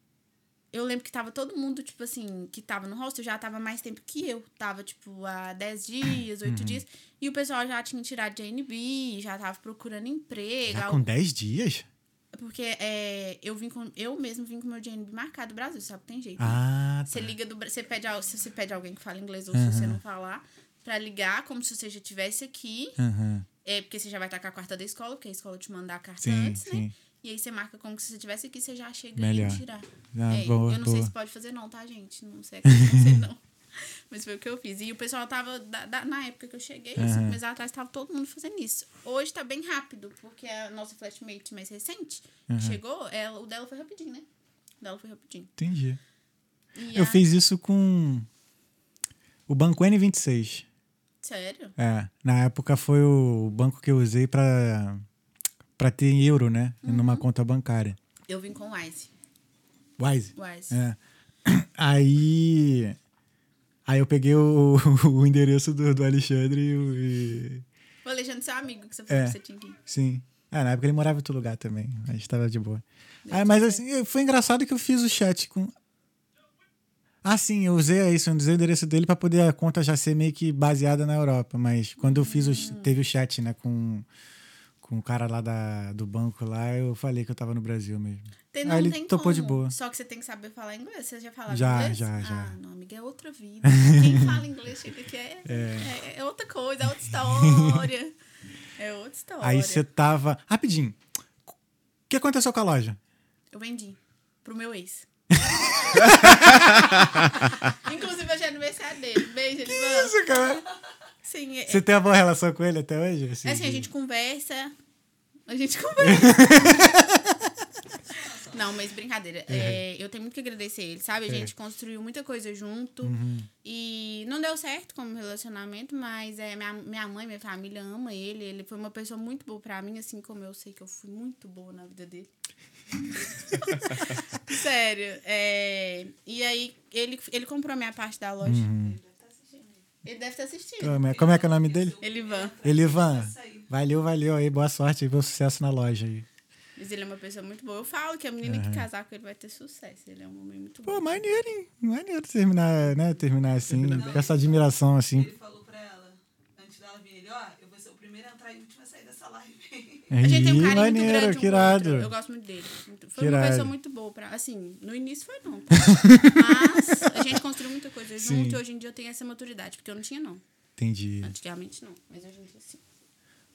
Eu lembro que tava todo mundo, tipo assim, que tava no hostel já tava mais tempo que eu. Tava, tipo, há 10 dias, 8 dias. E o pessoal já tinha tirado de NB, já tava procurando emprego. Já com 10 dias? Porque é, eu vim com. Eu mesmo vim com meu GNB marcado do Brasil, sabe? Tem jeito. Ah, Você tá. liga do você pede se você pede alguém que fala inglês ou se você não falar pra ligar como se você já estivesse aqui Uhum. é porque você já vai estar com a carta da escola porque a escola te manda a carta Sim, antes né sim. e aí você marca como se você estivesse aqui você já chega Melhor. e tirar Ah, É, boa, eu não sei boa. se pode fazer não tá gente não sei não sei não mas foi o que eu fiz e o pessoal tava da- da- na época que eu cheguei cinco meses atrás tava todo mundo fazendo isso hoje tá bem rápido porque a nossa flashmate mais recente que chegou ela, o dela foi rapidinho né o dela foi rapidinho Entendi. E Eu a- fiz isso com o Banco N26. sério É, na época foi o banco que eu usei pra, pra ter euro, né? Uhum. Numa conta bancária. eu vim com o Wise Wise. Wise É. Aí. Aí eu peguei o, o endereço do, do Alexandre e, o- Alexandre seu amigo que você falou É. que você tinha que ir Sim. Ah, na época ele morava em outro lugar também, mas tava de boa. Ah, mas assim, foi engraçado que eu fiz o chat com. Ah, sim, eu usei isso, eu usei o endereço dele pra poder a conta já ser meio que baseada na Europa. Mas quando eu fiz o. Teve o chat, né, com, com o cara lá da, do banco lá, eu falei que eu tava no Brasil mesmo. Tem, Aí não ele tem topou de como. boa. Só que você tem que saber falar inglês. Você já fala Já, inglês? já, já. Ah, não, amiga, é outra vida. Quem fala inglês chega aqui é, é. é outra coisa, é outra história. É outra história. Aí você tava. Rapidinho. O que aconteceu com a loja? Eu vendi pro meu ex. Inclusive, hoje é aniversário dele. Beijo, ele Isso, cara. Sim, é, Você tem uma boa relação com ele até hoje? Assim, É assim, a gente conversa. A gente conversa. Não, mas brincadeira. É, eu tenho muito que agradecer ele, sabe? A É. gente construiu muita coisa junto. Uhum. E não deu certo como relacionamento, mas é, minha, minha mãe, minha família ama ele. Ele foi uma pessoa muito boa pra mim, assim como eu sei que eu fui muito boa na vida dele. Sério. é, e aí, ele, ele comprou a minha parte da loja. Uhum. Ele deve estar assistindo. Como é, como é que é o nome dele? Elivan. Elivan. Valeu, valeu aí. Boa sorte aí, bom sucesso na loja aí. Mas ele é uma pessoa muito boa. Eu falo que a menina que casar com ele vai ter sucesso. Ele é um homem muito Pô, bom. maneiro, hein? Maneiro terminar, né? Terminar assim, com essa admiração assim. Ele falou pra ela, antes dela vir, ele, ó, primeiro a entrar e o último a sair dessa live. A gente tem um carinho muito maneiro, grande um irado. Eu gosto muito dele. Muito- Foi Que uma irado. pessoa muito boa pra. Assim, no início foi não, tá? Mas a gente construiu muita coisa junto Sim. e hoje em dia eu tenho essa maturidade, porque eu não tinha, não. Entendi. Antigamente não. Mas hoje em dia sim.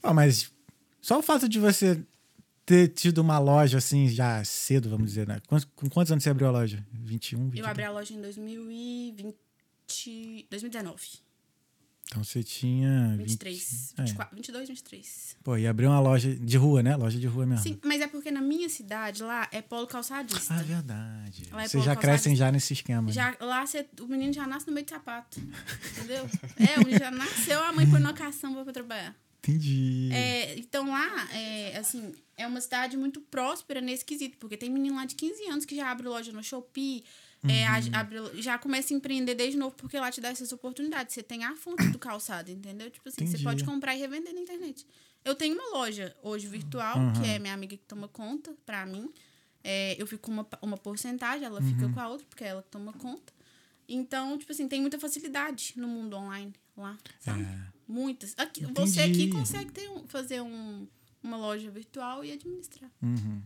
Ó, mas só o fato de você ter tido uma loja assim já cedo, vamos dizer, né? Quantos- Com quantos anos você abriu a loja? 21, 22? Eu abri a loja em 2020. 2019. Então você tinha 20, 23. é. 24, 22, 23. Pô, e abriu uma loja de rua, né? Loja de rua mesmo. Sim, mas é porque na minha cidade lá é polo calçadista. Ah, verdade. Lá é Vocês já crescem já nesse esquema. né? Já, lá cê, o menino já nasce no meio de sapato. Entendeu? É, o menino já nasceu, a mãe põe numa caçamba pra trabalhar. Entendi. É, então lá, é, assim, é uma cidade muito próspera nesse quesito, porque tem menino lá de 15 anos que já abre loja no Shopee, é, Uhum. a- já começa a empreender desde novo, porque lá te dá essas oportunidades. Você tem a fonte do calçado, entendeu? Tipo assim, você Entendi. pode comprar e revender na internet. Eu tenho uma loja hoje virtual, Uhum. que é minha amiga que toma conta pra mim. É, eu fico com uma, uma porcentagem, ela fica Uhum. com a outra, porque é ela que toma conta. Então, tipo assim, tem muita facilidade no mundo online lá, sabe? É. Muitas. Aqui, você aqui consegue ter um- fazer um, uma loja virtual e administrar. Uhum.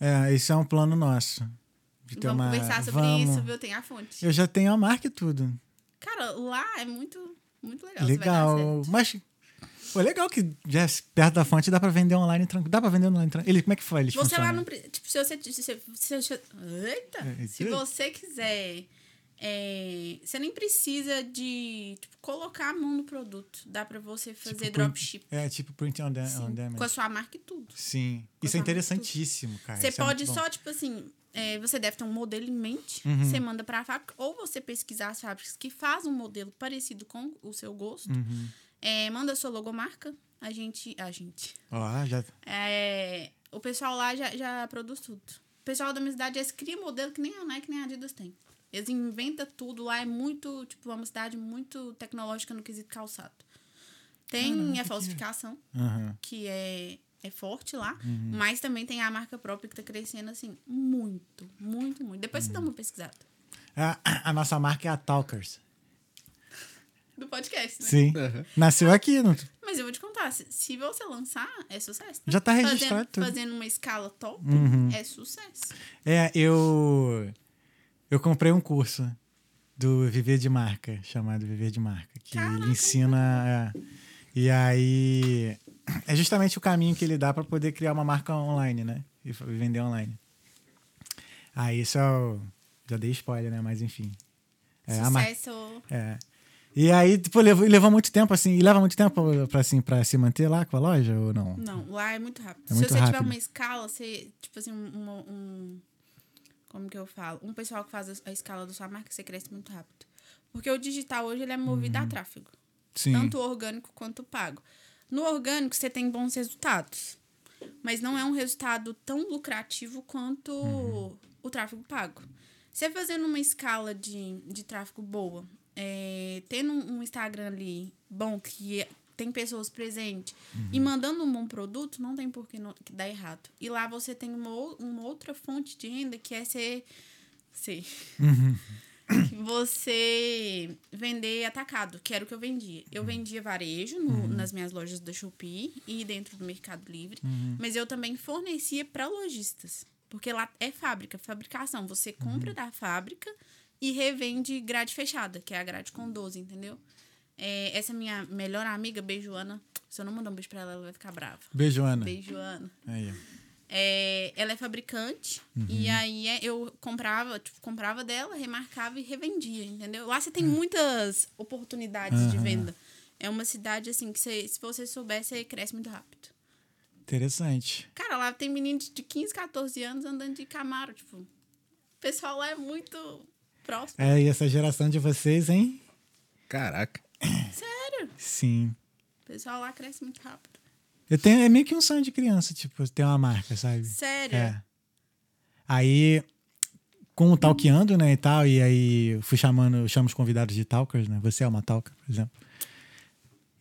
É, esse é um plano nosso. De ter Vamos uma... conversar sobre Vamos. isso, viu? Tem a fonte. Eu já tenho a marca e tudo. Cara, lá é muito, muito legal. Legal. Mas. Pô, legal que já é perto da fonte dá pra vender online tranquilo. Dá pra vender online tranquilo. Ele, como é que foi? Eles Você lá funcionam? não. pre- Tipo, se você. Se, se, se- se- eita! É, Se é. você quiser. é, você nem precisa de tipo, colocar a mão no produto. Dá pra você fazer Tipo, dropship. É, tipo print on, de Sim, on demand. com a sua marca e tudo. Sim. com Isso é interessantíssimo, cara. Você Isso é pode bom. só, tipo assim, é, você deve ter um modelo em mente, Uhum. você manda pra fábrica, ou você pesquisar as fábricas que fazem um modelo parecido com o seu gosto, Uhum. é, manda a sua logomarca, a gente. A gente. Já. É, o pessoal lá já, já produz tudo. O pessoal da minha cidade, eles criam modelo que nem a Nike nem a Adidas tem. Eles inventam tudo lá, é muito, tipo, uma cidade muito tecnológica no quesito calçado. Tem Caraca, a que- falsificação, Aham. que é, é forte lá, Uhum. mas também tem a marca própria que tá crescendo assim, muito, muito, muito. Depois Uhum. você dá uma pesquisada. A, a nossa marca é a Talkers. Do podcast, né? Sim. Aham. Nasceu aqui. Não... Mas eu vou te contar, se, se você lançar, é sucesso. Já tá Fazendo- registrado tudo. Fazendo uma escala top, Uhum. é sucesso. É, eu. Eu comprei um curso do Viver de Marca, chamado Viver de Marca, que Caraca, ele ensina. é, e aí. É justamente o caminho que ele dá para poder criar uma marca online, né? E vender online. Aí isso é o. Já dei spoiler, né? Mas enfim. É, mar- sucesso. é. E aí, tipo, levou, levou muito tempo, assim. E leva muito tempo pra, assim, pra se manter lá com a loja ou não? Não, lá é muito rápido. É Se muito você tiver rápido. uma escala, você, tipo assim, um, um- Como que eu falo? Um pessoal que faz a- escala da sua marca, você cresce muito rápido. Porque o digital hoje ele é movido a tráfego. Uhum. Sim. Tanto orgânico quanto pago. No orgânico, você tem bons resultados. Mas não é um resultado tão lucrativo quanto Uhum. o tráfego pago. Você fazendo uma escala de, de tráfego boa, é, tendo um Instagram ali bom, que é- tem pessoas presentes, e Uhum. mandando um bom produto, não tem por que, não, que dar errado. E lá você tem uma, uma outra fonte de renda que é ser. ser Uhum. Você vender atacado, que era o que eu vendia. Eu vendia varejo no- nas minhas lojas da Shopee e dentro do Mercado Livre, mas eu também fornecia para lojistas, porque lá é fábrica, fabricação. Você compra da fábrica e revende grade fechada, que é a grade com 12, entendeu? É, essa minha melhor amiga, beijo Ana. Se eu não mandar um beijo pra ela, ela vai ficar brava. Beijo, Ana. Beijo, Ana. Aí. É, ela é fabricante e aí é- eu comprava, tipo, comprava dela, remarcava e revendia, entendeu? Lá você tem muitas oportunidades de Aham. venda. É uma cidade assim que você, se você souber, você cresce muito rápido. Interessante. Cara, lá tem meninos de 15, 14 anos andando de Camaro, tipo. O pessoal lá é muito próximo. É, e essa geração de vocês, hein? Caraca. Sério? Sim. O pessoal lá cresce muito rápido. Eu tenho, é meio que um sonho de criança, tipo, ter uma marca, sabe? Sério? É. Aí, com o Talkeando, né, e tal, e aí fui chamando, chamo os convidados de Talkers, né? Você é uma Talker, por exemplo.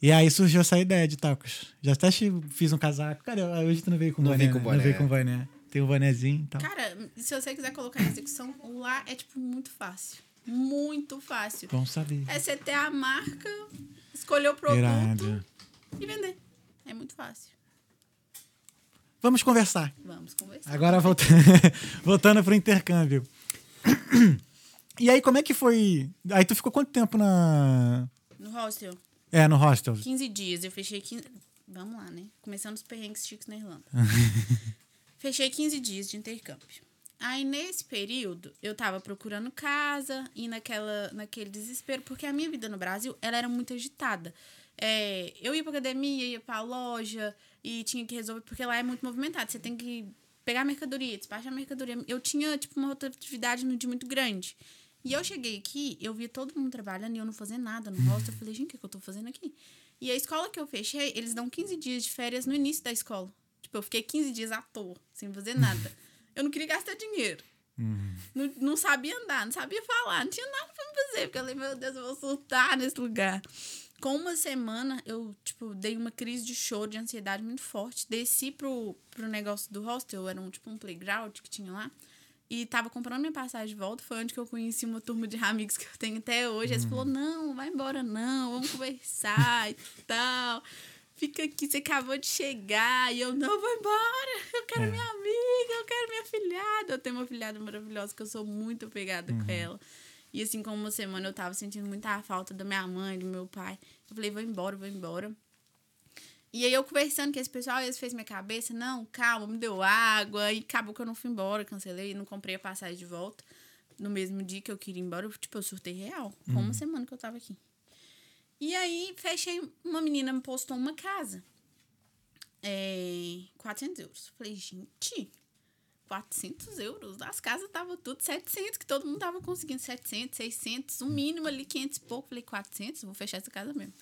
E aí surgiu essa ideia de Talkers. Já até fiz um casaco. Cara, hoje tu não veio com Não boné, com né? boné. Não veio com boné. Tem um bonézinho e tal. Cara, se você quiser colocar em execução, lá é, tipo, muito fácil. Muito fácil. Bom saber. É você ter a marca, escolher o produto Irado. e vender. É muito fácil. Vamos conversar. Vamos conversar. Agora volta... voltando pro intercâmbio. E aí, como é que foi? Aí tu ficou quanto tempo na. No hostel, É, no hostel? 15 dias. Eu fechei 15... Vamos lá, né? Começando os perrengues chiques na Irlanda. fechei 15 dias de intercâmbio. Aí, nesse período, eu tava procurando casa e naquela, naquele desespero, porque a minha vida no Brasil, ela era muito agitada. É, eu ia pra academia, ia pra loja e tinha que resolver, porque lá é muito movimentado. Você tem que pegar mercadoria, despachar mercadoria. Eu tinha, tipo, uma rotatividade no dia muito grande. E eu cheguei aqui, eu via todo mundo trabalhando e eu não fazendo nada no hostel. Eu falei, gente, o que, que eu tô fazendo aqui? E a escola que eu fechei, eles dão 15 dias de férias no início da escola. Tipo, eu fiquei 15 dias à toa, sem fazer nada. Eu não queria gastar dinheiro. Não, não sabia andar, não sabia falar, não tinha nada pra me fazer. Porque eu falei, meu Deus, eu vou surtar nesse lugar. Com uma semana, eu, tipo, dei uma crise de choro, de ansiedade muito forte. Desci pro, pro negócio do hostel, era um, tipo, um playground que tinha lá. E tava comprando minha passagem de volta. Foi onde que eu conheci uma turma de amigos que eu tenho até hoje. Eles falaram, não, vai embora não, vamos conversar e tal. fica aqui, você acabou de chegar. E eu, não, vou embora. Eu quero É. minha amiga, eu quero minha filhada. Eu tenho uma filhada maravilhosa que eu sou muito apegada Uhum. com ela. E assim, como uma semana eu tava sentindo muita falta da minha mãe, do meu pai. Eu falei, vou embora, vou embora. E aí eu conversando com esse pessoal, eles fez minha cabeça, não, calma, me deu água. E acabou que eu não fui embora, cancelei, não comprei a passagem de volta. No mesmo dia que eu queria ir embora, eu, tipo, eu surtei real. Com uma semana que eu tava aqui. E aí, fechei, uma menina me postou uma casa. É, 400 euros. Falei, gente, 400 euros? As casas estavam tudo 700, que todo mundo tava conseguindo 700, 600, um mínimo ali, 500 e pouco. Falei, 400? Vou fechar essa casa mesmo.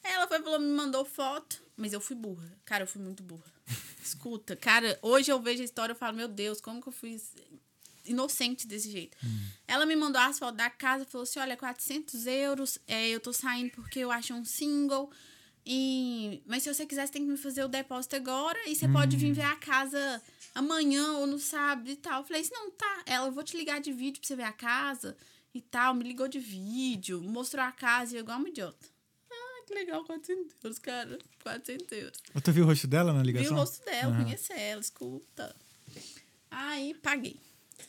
Ela foi, falou, me mandou foto, mas eu fui burra. Cara, eu fui muito burra. Escuta, cara, hoje eu vejo a história e falo, meu Deus, como que eu fui inocente desse jeito. Ela me mandou as fotos da casa, falou assim, olha, 400 euros, é, eu tô saindo porque eu acho um single, e... mas se você quiser, você tem que me fazer o depósito agora, e você pode vir ver a casa amanhã ou no sábado e tal. Eu falei assim, não, tá, ela, eu vou te ligar de vídeo pra você ver a casa e tal, me ligou de vídeo, mostrou a casa, e eu igual uma idiota. Ah, que legal, 400 euros, cara, 400 euros. Tu viu o rosto dela na Vi ligação? o rosto dela, Aham. conheci ela, escuta. Aí paguei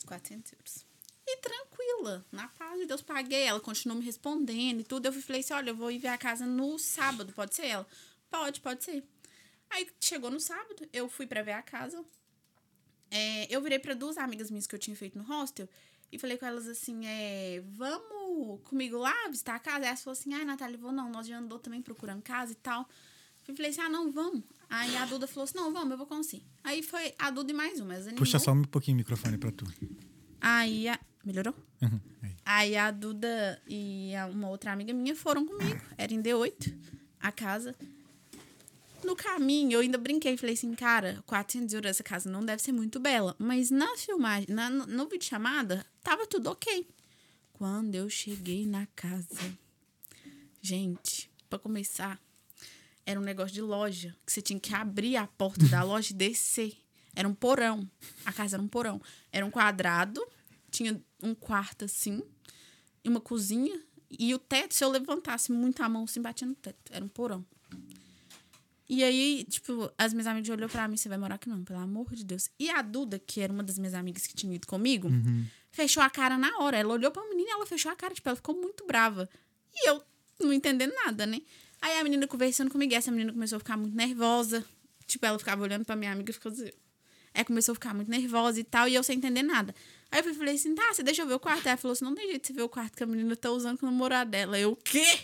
400 euros. E tranquila, na paz de Deus, paguei. Ela continuou me respondendo e tudo. Eu falei assim: olha, eu vou ir ver a casa no sábado, pode ser ela? Pode, pode ser. Aí chegou no sábado, eu fui pra ver a casa. É, eu virei pra duas amigas minhas que eu tinha feito no hostel e falei com elas assim: é, vamos comigo lá visitar a casa? Aí elas falaram assim: ai, Natália, vou não, nós já andou também procurando casa e tal. Eu falei assim: ah, não, vamos. Aí a Duda falou assim: não, vamos, eu vou com você. Aí foi a Duda e mais uma. elas Puxa só um pouquinho o microfone pra tu. Aí a... Melhorou? Uhum, aí. Aí a Duda e uma outra amiga minha foram comigo. Era em D8, a casa. No caminho, eu ainda brinquei. Falei assim, cara, 400 euros essa casa não deve ser muito bela. Mas na filmagem, na, no, vídeo chamada, tava tudo ok. Quando eu cheguei na casa, gente, pra começar, era um negócio de loja. Que você tinha que abrir a porta da loja e descer. Era um porão. A casa era um porão. Era um quadrado, tinha um quarto assim, e uma cozinha. E o teto, se eu levantasse muito a mão, assim, batia no teto. Era um porão. E aí, tipo, as minhas amigas olhou pra mim, você vai morar aqui não, pelo amor de Deus. E a Duda, que era uma das minhas amigas que tinha ido comigo, fechou a cara na hora. Ela olhou pra menina e ela fechou a cara, tipo, ela ficou muito brava. E eu não entendendo nada, né? Aí a menina conversando comigo, essa menina começou a ficar muito nervosa. Tipo, ela ficava olhando pra minha amiga e ficou dizendo. Aí começou a ficar muito nervosa e tal, e eu sem entender nada. Aí eu falei assim, tá, você deixa eu ver o quarto. Ela falou assim, não tem jeito de você ver o quarto que a menina tá usando com o namorado dela. Eu, o quê?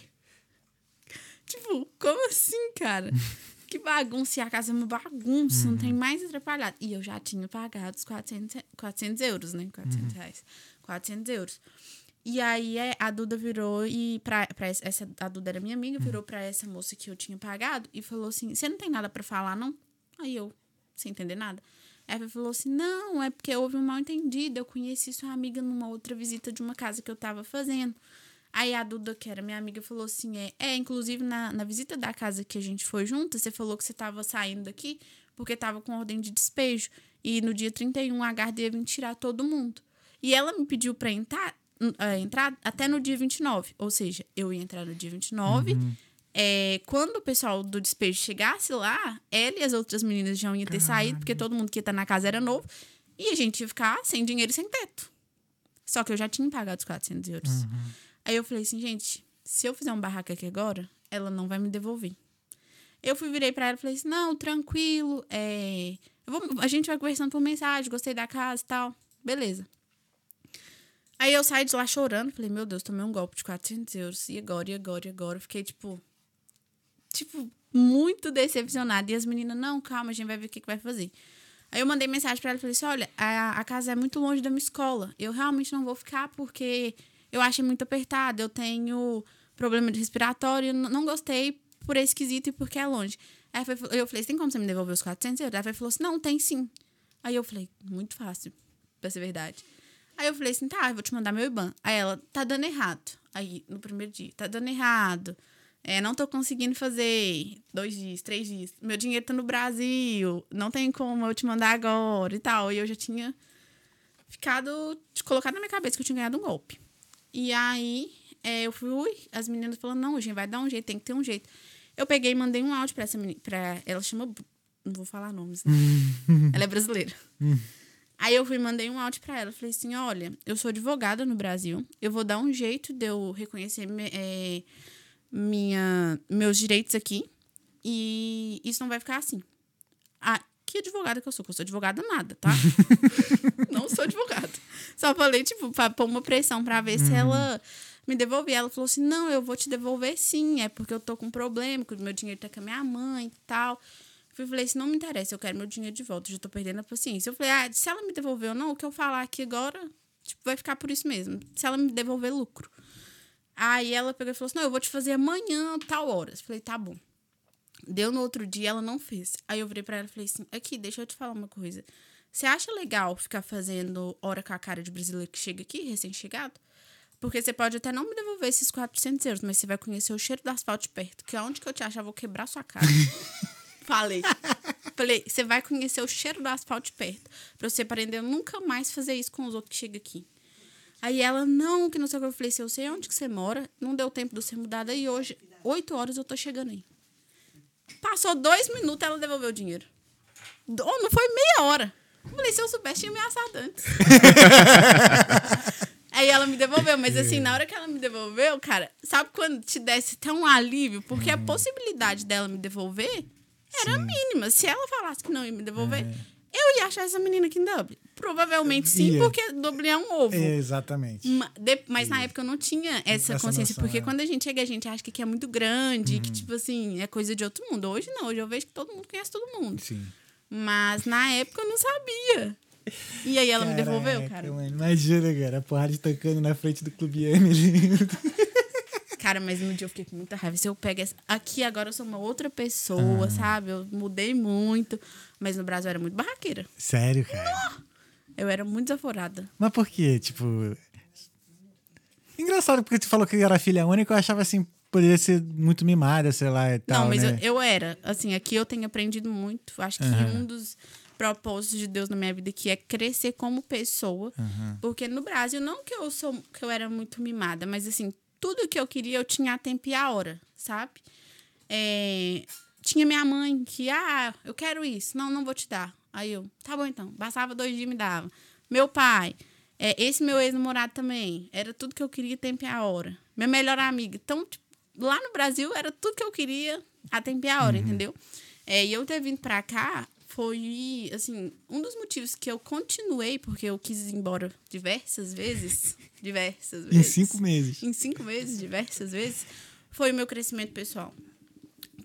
Tipo, como assim, cara? Que bagunça, e a casa é uma bagunça, não tem mais atrapalhado. E eu já tinha pagado os 400, 400 euros, né? 400 reais. 400 euros. E aí é, a Duda virou e pra, pra essa- a Duda era minha amiga, virou pra essa moça que eu tinha pagado e falou assim: "Você não tem nada pra falar não?" Aí eu, sem entender nada. Ela falou assim: "Não, é porque houve um mal-entendido. Eu conheci sua amiga numa outra visita de uma casa que eu tava fazendo." Aí a Duda, que era minha amiga, falou assim: é, é inclusive na, na visita da casa que a gente foi junto, você falou que você tava saindo daqui porque tava com ordem de despejo. E no dia 31 a Garda ia vir tirar todo mundo. E ela me pediu pra entrar, eh, entrar até no dia 29. Ou seja, eu ia entrar no dia 29. É, quando o pessoal do despejo chegasse lá, ela e as outras meninas já iam ter saído, porque todo mundo que ia estar na casa era novo. E a gente ia ficar sem dinheiro e sem teto. Só que eu já tinha pagado os 400 euros. Aí eu falei assim, gente, se eu fizer um barraco aqui agora, ela não vai me devolver. Eu fui, virei pra ela e falei assim, não, tranquilo, é... vou- a gente vai conversando por mensagem, gostei da casa e tal. Beleza. Aí eu saí de lá chorando, falei, meu Deus, tomei um golpe de 400 euros. E agora, e agora, e agora? Fiquei, tipo, tipo, muito decepcionada. E as meninas, não, calma, a gente vai ver o que, que vai fazer. Aí eu mandei mensagem pra ela e falei assim: olha, a, a casa é muito longe da minha escola. Eu realmente não vou ficar porque eu achei muito apertado. Eu tenho problema de respiratório. Não gostei por esse quesito e porque é longe. Aí eu falei: tem como você me devolver os 400 euros? Ela falou assim: não, tem sim. Aí eu falei: muito fácil, pra ser verdade. Aí eu falei assim: tá, eu vou te mandar meu IBAN. Aí ela: tá dando errado. Aí no primeiro dia: tá dando errado. É, não tô conseguindo fazer dois dias, três dias. Meu dinheiro tá no Brasil. Não tem como eu te mandar agora e tal. E eu já tinha ficado de colocar na minha cabeça que eu tinha ganhado um golpe. E aí é, eu fui, as meninas falando, não, a gente vai dar um jeito, tem que ter um jeito. Eu peguei e mandei um áudio pra essa menina. Pra, ela chama. Não vou falar nomes. Né? ela é brasileira. Aí eu fui e mandei um áudio pra ela. Falei assim: olha, eu sou advogada no Brasil. Eu vou dar um jeito de eu reconhecer é, minha, meus direitos aqui. E isso não vai ficar assim. Ah, que advogada que eu sou? Que eu sou advogada nada, tá? não sou advogada. Só falei, tipo, pra pôr uma pressão pra ver se ela me devolvia. Ela falou assim: não, eu vou te devolver sim. É porque eu tô com um problema, que o meu dinheiro tá com a minha mãe e tal. Eu falei assim: não me interessa, eu quero meu dinheiro de volta. Já tô perdendo a paciência. Eu falei: ah, se ela me devolver ou não, o que eu falar aqui agora, tipo, vai ficar por isso mesmo. Se ela me devolver, lucro. Aí ela pegou e falou assim: não, eu vou te fazer amanhã, tal horas. Eu falei: tá bom. Deu no outro dia, ela não fez. Aí eu virei pra ela e falei assim: aqui, deixa eu te falar uma coisa. Você acha legal ficar fazendo hora com a cara de brasileiro que chega aqui, recém-chegado? Porque você pode até não me devolver esses 400 euros, mas você vai conhecer o cheiro do asfalto de perto. Que aonde que eu te achar, eu vou quebrar sua cara. Falei. Falei, você vai conhecer o cheiro do asfalto de perto. Pra você aprender a nunca mais fazer isso com os outros que chegam aqui. Aí ela, não, que não sei o que. Eu falei, se eu sei onde que você mora, não deu tempo de você mudar daí hoje. Oito horas eu tô chegando aí. Passou dois minutos, ela devolveu o dinheiro. Oh, não foi meia hora. Eu falei, se eu soubesse, tinha me assado antes. Aí ela me devolveu, mas assim, na hora que ela me devolveu, cara, sabe quando te desse tão alívio? Porque a possibilidade dela me devolver era mínima. Se ela falasse que não ia me devolver, eu ia achar essa menina aqui em Dublin. Provavelmente sim, Ia. porque Dublin é um ovo. É, exatamente. Ma- de- Mas na época eu não tinha essa, Essa consciência, noção, porque é. Uhum. quando a gente chega, a gente acha que aqui é muito grande, que, tipo assim, é coisa de outro mundo. Hoje não, hoje eu vejo que todo mundo conhece todo mundo. Sim. Mas na época eu não sabia. E aí ela me devolveu, Caraca, cara. Mano, imagina, cara, a porrada tocando na frente do Clube Emily. Cara, mas no dia eu fiquei com muita raiva. Se eu pego essa... Aqui agora eu sou uma outra pessoa, Ah. sabe? Eu mudei muito. Mas no Brasil eu era muito barraqueira. Sério, cara. Eu era muito desaforada. Mas por quê? Tipo. Engraçado, porque tu falou que era filha única, eu achava assim, poderia ser muito mimada, sei lá e tal. não, mas né? eu, eu era. Assim, aqui eu tenho aprendido muito. Acho que Aham. um dos propósitos de Deus na minha vida que é crescer como pessoa. Porque no Brasil, não que eu sou que eu era muito mimada, mas assim, tudo que eu queria eu tinha a tempo e a hora, sabe? É, tinha minha mãe que, ah, eu quero isso. Não, não vou te dar. Aí eu, tá bom então. Bastava dois dias e me dava. Meu pai, é, esse meu ex-namorado também. Era tudo que eu queria, tempo e a hora. Minha melhor amiga. Então, tipo, lá no Brasil era tudo que eu queria, a tempo e a hora, entendeu? É, e eu ter vindo pra cá foi, assim, um dos motivos que eu continuei, porque eu quis ir embora diversas vezes. Diversas vezes. Em cinco meses. Em cinco meses, diversas vezes, foi o meu crescimento pessoal.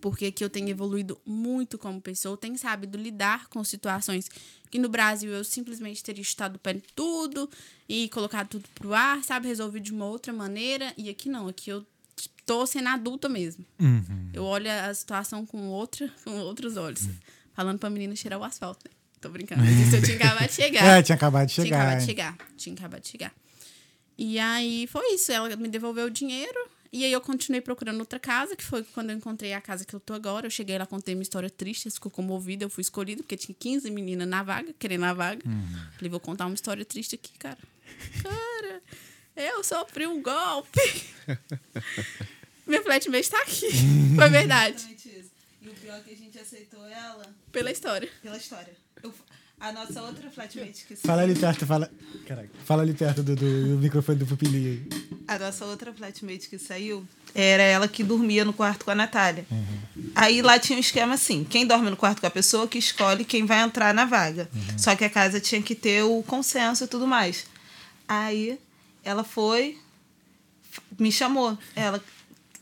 Porque aqui eu tenho evoluído muito como pessoa, tenho sabido lidar com situações que no Brasil eu simplesmente teria estado pé em tudo e colocado tudo pro ar, sabe? Resolvido de uma outra maneira. E aqui não, aqui eu tô sendo adulta mesmo. Uhum. Eu olho a situação com, outra, com outros olhos. Falando pra menina cheirar o asfalto, né? Tô brincando. Mas isso eu tinha acabado de chegar. É, tinha acabado de Tinha chegar. acabado de é. chegar. Tinha acabado de chegar. E aí foi isso. Ela me devolveu o dinheiro. E aí eu continuei procurando outra casa, que foi quando eu encontrei a casa que eu tô agora. Eu cheguei lá, contei uma história triste, ficou comovida. Eu fui escolhida, porque tinha 15 meninas na vaga, querendo a vaga. Falei, vou contar uma história triste aqui, cara. Cara, eu sofri um golpe. Minha flatmate tá aqui. Foi verdade. Exatamente isso. E o pior é que a gente aceitou ela Pela história. pela história. Eu- a nossa outra flatmate que Fala ali perto, fala. Caraca, fala ali perto do, do- do microfone do pupilinho. A nossa outra flatmate que saiu era ela que dormia no quarto com a Natália. Aí lá tinha um esquema assim: quem dorme no quarto com a pessoa que escolhe quem vai entrar na vaga. Só que a casa tinha que ter o consenso e tudo mais. Aí ela foi, me chamou. Ela,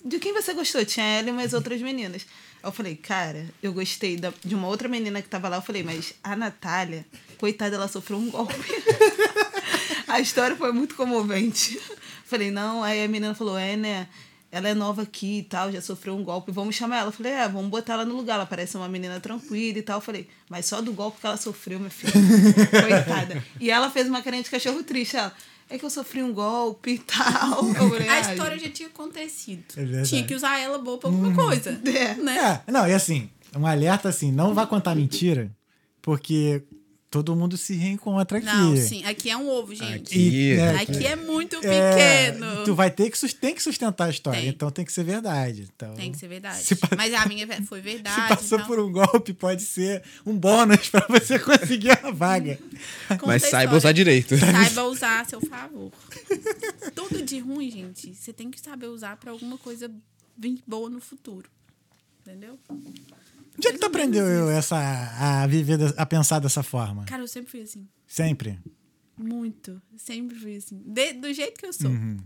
de quem você gostou? Tinha ela e umas outras meninas. Eu falei, cara, eu gostei da- de uma outra menina que tava lá. Eu falei, mas a Natália, coitada, ela sofreu um golpe. a história foi muito comovente. Falei, não. Aí a menina falou, é, né? Ela é nova aqui e tal, já sofreu um golpe, vamos chamar ela. Eu falei, é, vamos botar ela no lugar. Ela parece uma menina tranquila e tal. Eu falei, mas só do golpe que ela sofreu, minha filha. Coitada. E ela fez uma carinha de cachorro triste. Ela, é que eu sofri um golpe e tal. Falei, A "Ai, história já tinha acontecido. É tinha que usar ela boa pra alguma coisa. É. Né? É, não, e assim, um alerta assim, não vá contar mentira, porque todo mundo se reencontra aqui. Não, sim. Aqui é um ovo, gente. Aqui. E, é, Aqui é muito é, pequeno. tu vai ter que, tem que sustentar a história, Tem. então tem que ser verdade. Então, Tem que ser verdade. Se Mas a minha foi Se verdade. passou então, por um golpe, pode ser um bônus pra você conseguir a vaga. conta Mas a saiba usar direito. Saiba usar a seu favor. Tudo de ruim, gente, você tem que saber usar pra alguma coisa vir boa no futuro. Entendeu? Onde é que tu aprendeu essa, a viver, a pensar dessa forma? Cara, eu sempre fui assim. Sempre. Muito. Sempre fui assim. De- do jeito que eu sou. Uhum.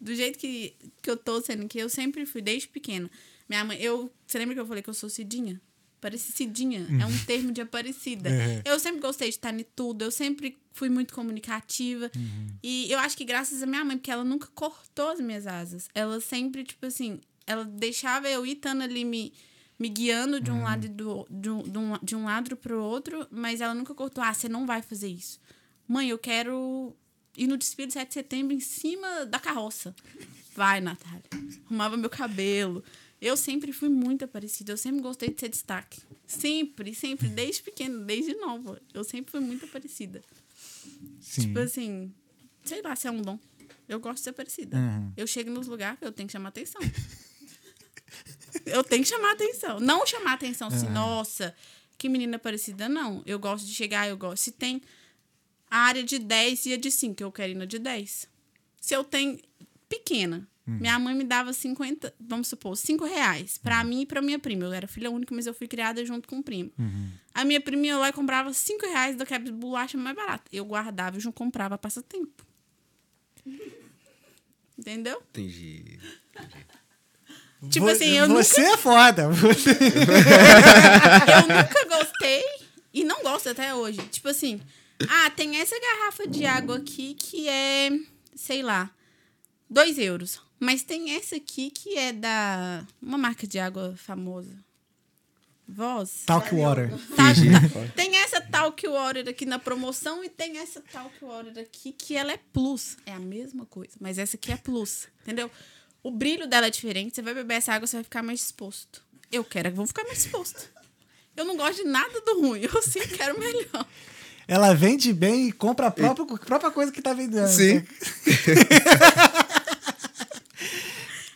Do jeito que, que eu tô sendo, que eu sempre fui, desde pequena. Minha mãe, eu. Você lembra que eu falei que eu sou Cidinha? Parecidinha. É um termo de aparecida. Uhum. Eu sempre gostei de estar em tudo. Eu sempre fui muito comunicativa. Uhum. E eu acho que graças à minha mãe, porque ela nunca cortou as minhas asas. Ela sempre, tipo assim, ela deixava eu ir estando ali me, me guiando de um lado e do, de, um, de, um, de um lado pro outro, mas ela nunca cortou. Ah, você não vai fazer isso. Mãe, eu quero ir no desfile de 7 de setembro em cima da carroça. Vai, Natália. Arrumava meu cabelo. Eu sempre fui muito parecida. Eu sempre gostei de ser destaque. Sempre, sempre. Desde pequena, desde nova. Eu sempre fui muito parecida. Sim. Tipo assim, sei lá se é um dom. Eu gosto de ser parecida. Uhum. Eu chego nos lugares, eu tenho que chamar atenção. eu tenho que chamar atenção. Não chamar atenção assim, nossa, que menina parecida, não. Eu gosto de chegar, eu gosto. Se tem a área de 10 e a de 5, eu quero ir na de 10. Se eu tenho pequena, minha mãe me dava 50, vamos supor, 5 reais pra mim e pra minha prima. Eu era filha única, mas eu fui criada junto com o primo. A minha prima ia lá e comprava 5 reais da quebra de bolacha mais barata. Eu guardava e já comprava passatempo. Entendeu? Entendi. Tipo Vo- assim, eu Você é foda. Você... eu nunca gostei e não gosto até hoje. Tipo assim, ah, tem essa garrafa de água aqui que é, sei lá, 2 euros. Mas tem essa aqui que é da. Uma marca de água famosa. Voz. Talk water. Tá, tá. Tem essa Talk Water aqui na promoção e tem essa Talk Water aqui que ela é plus. É a mesma coisa, mas essa aqui é plus, entendeu? O brilho dela é diferente. Você vai beber essa água, você vai ficar mais disposto. Eu quero é que vou ficar mais disposto. Eu não gosto de nada do ruim, eu sempre quero melhor. Ela vende bem e compra a própria, a própria coisa que tá vendendo. Sim.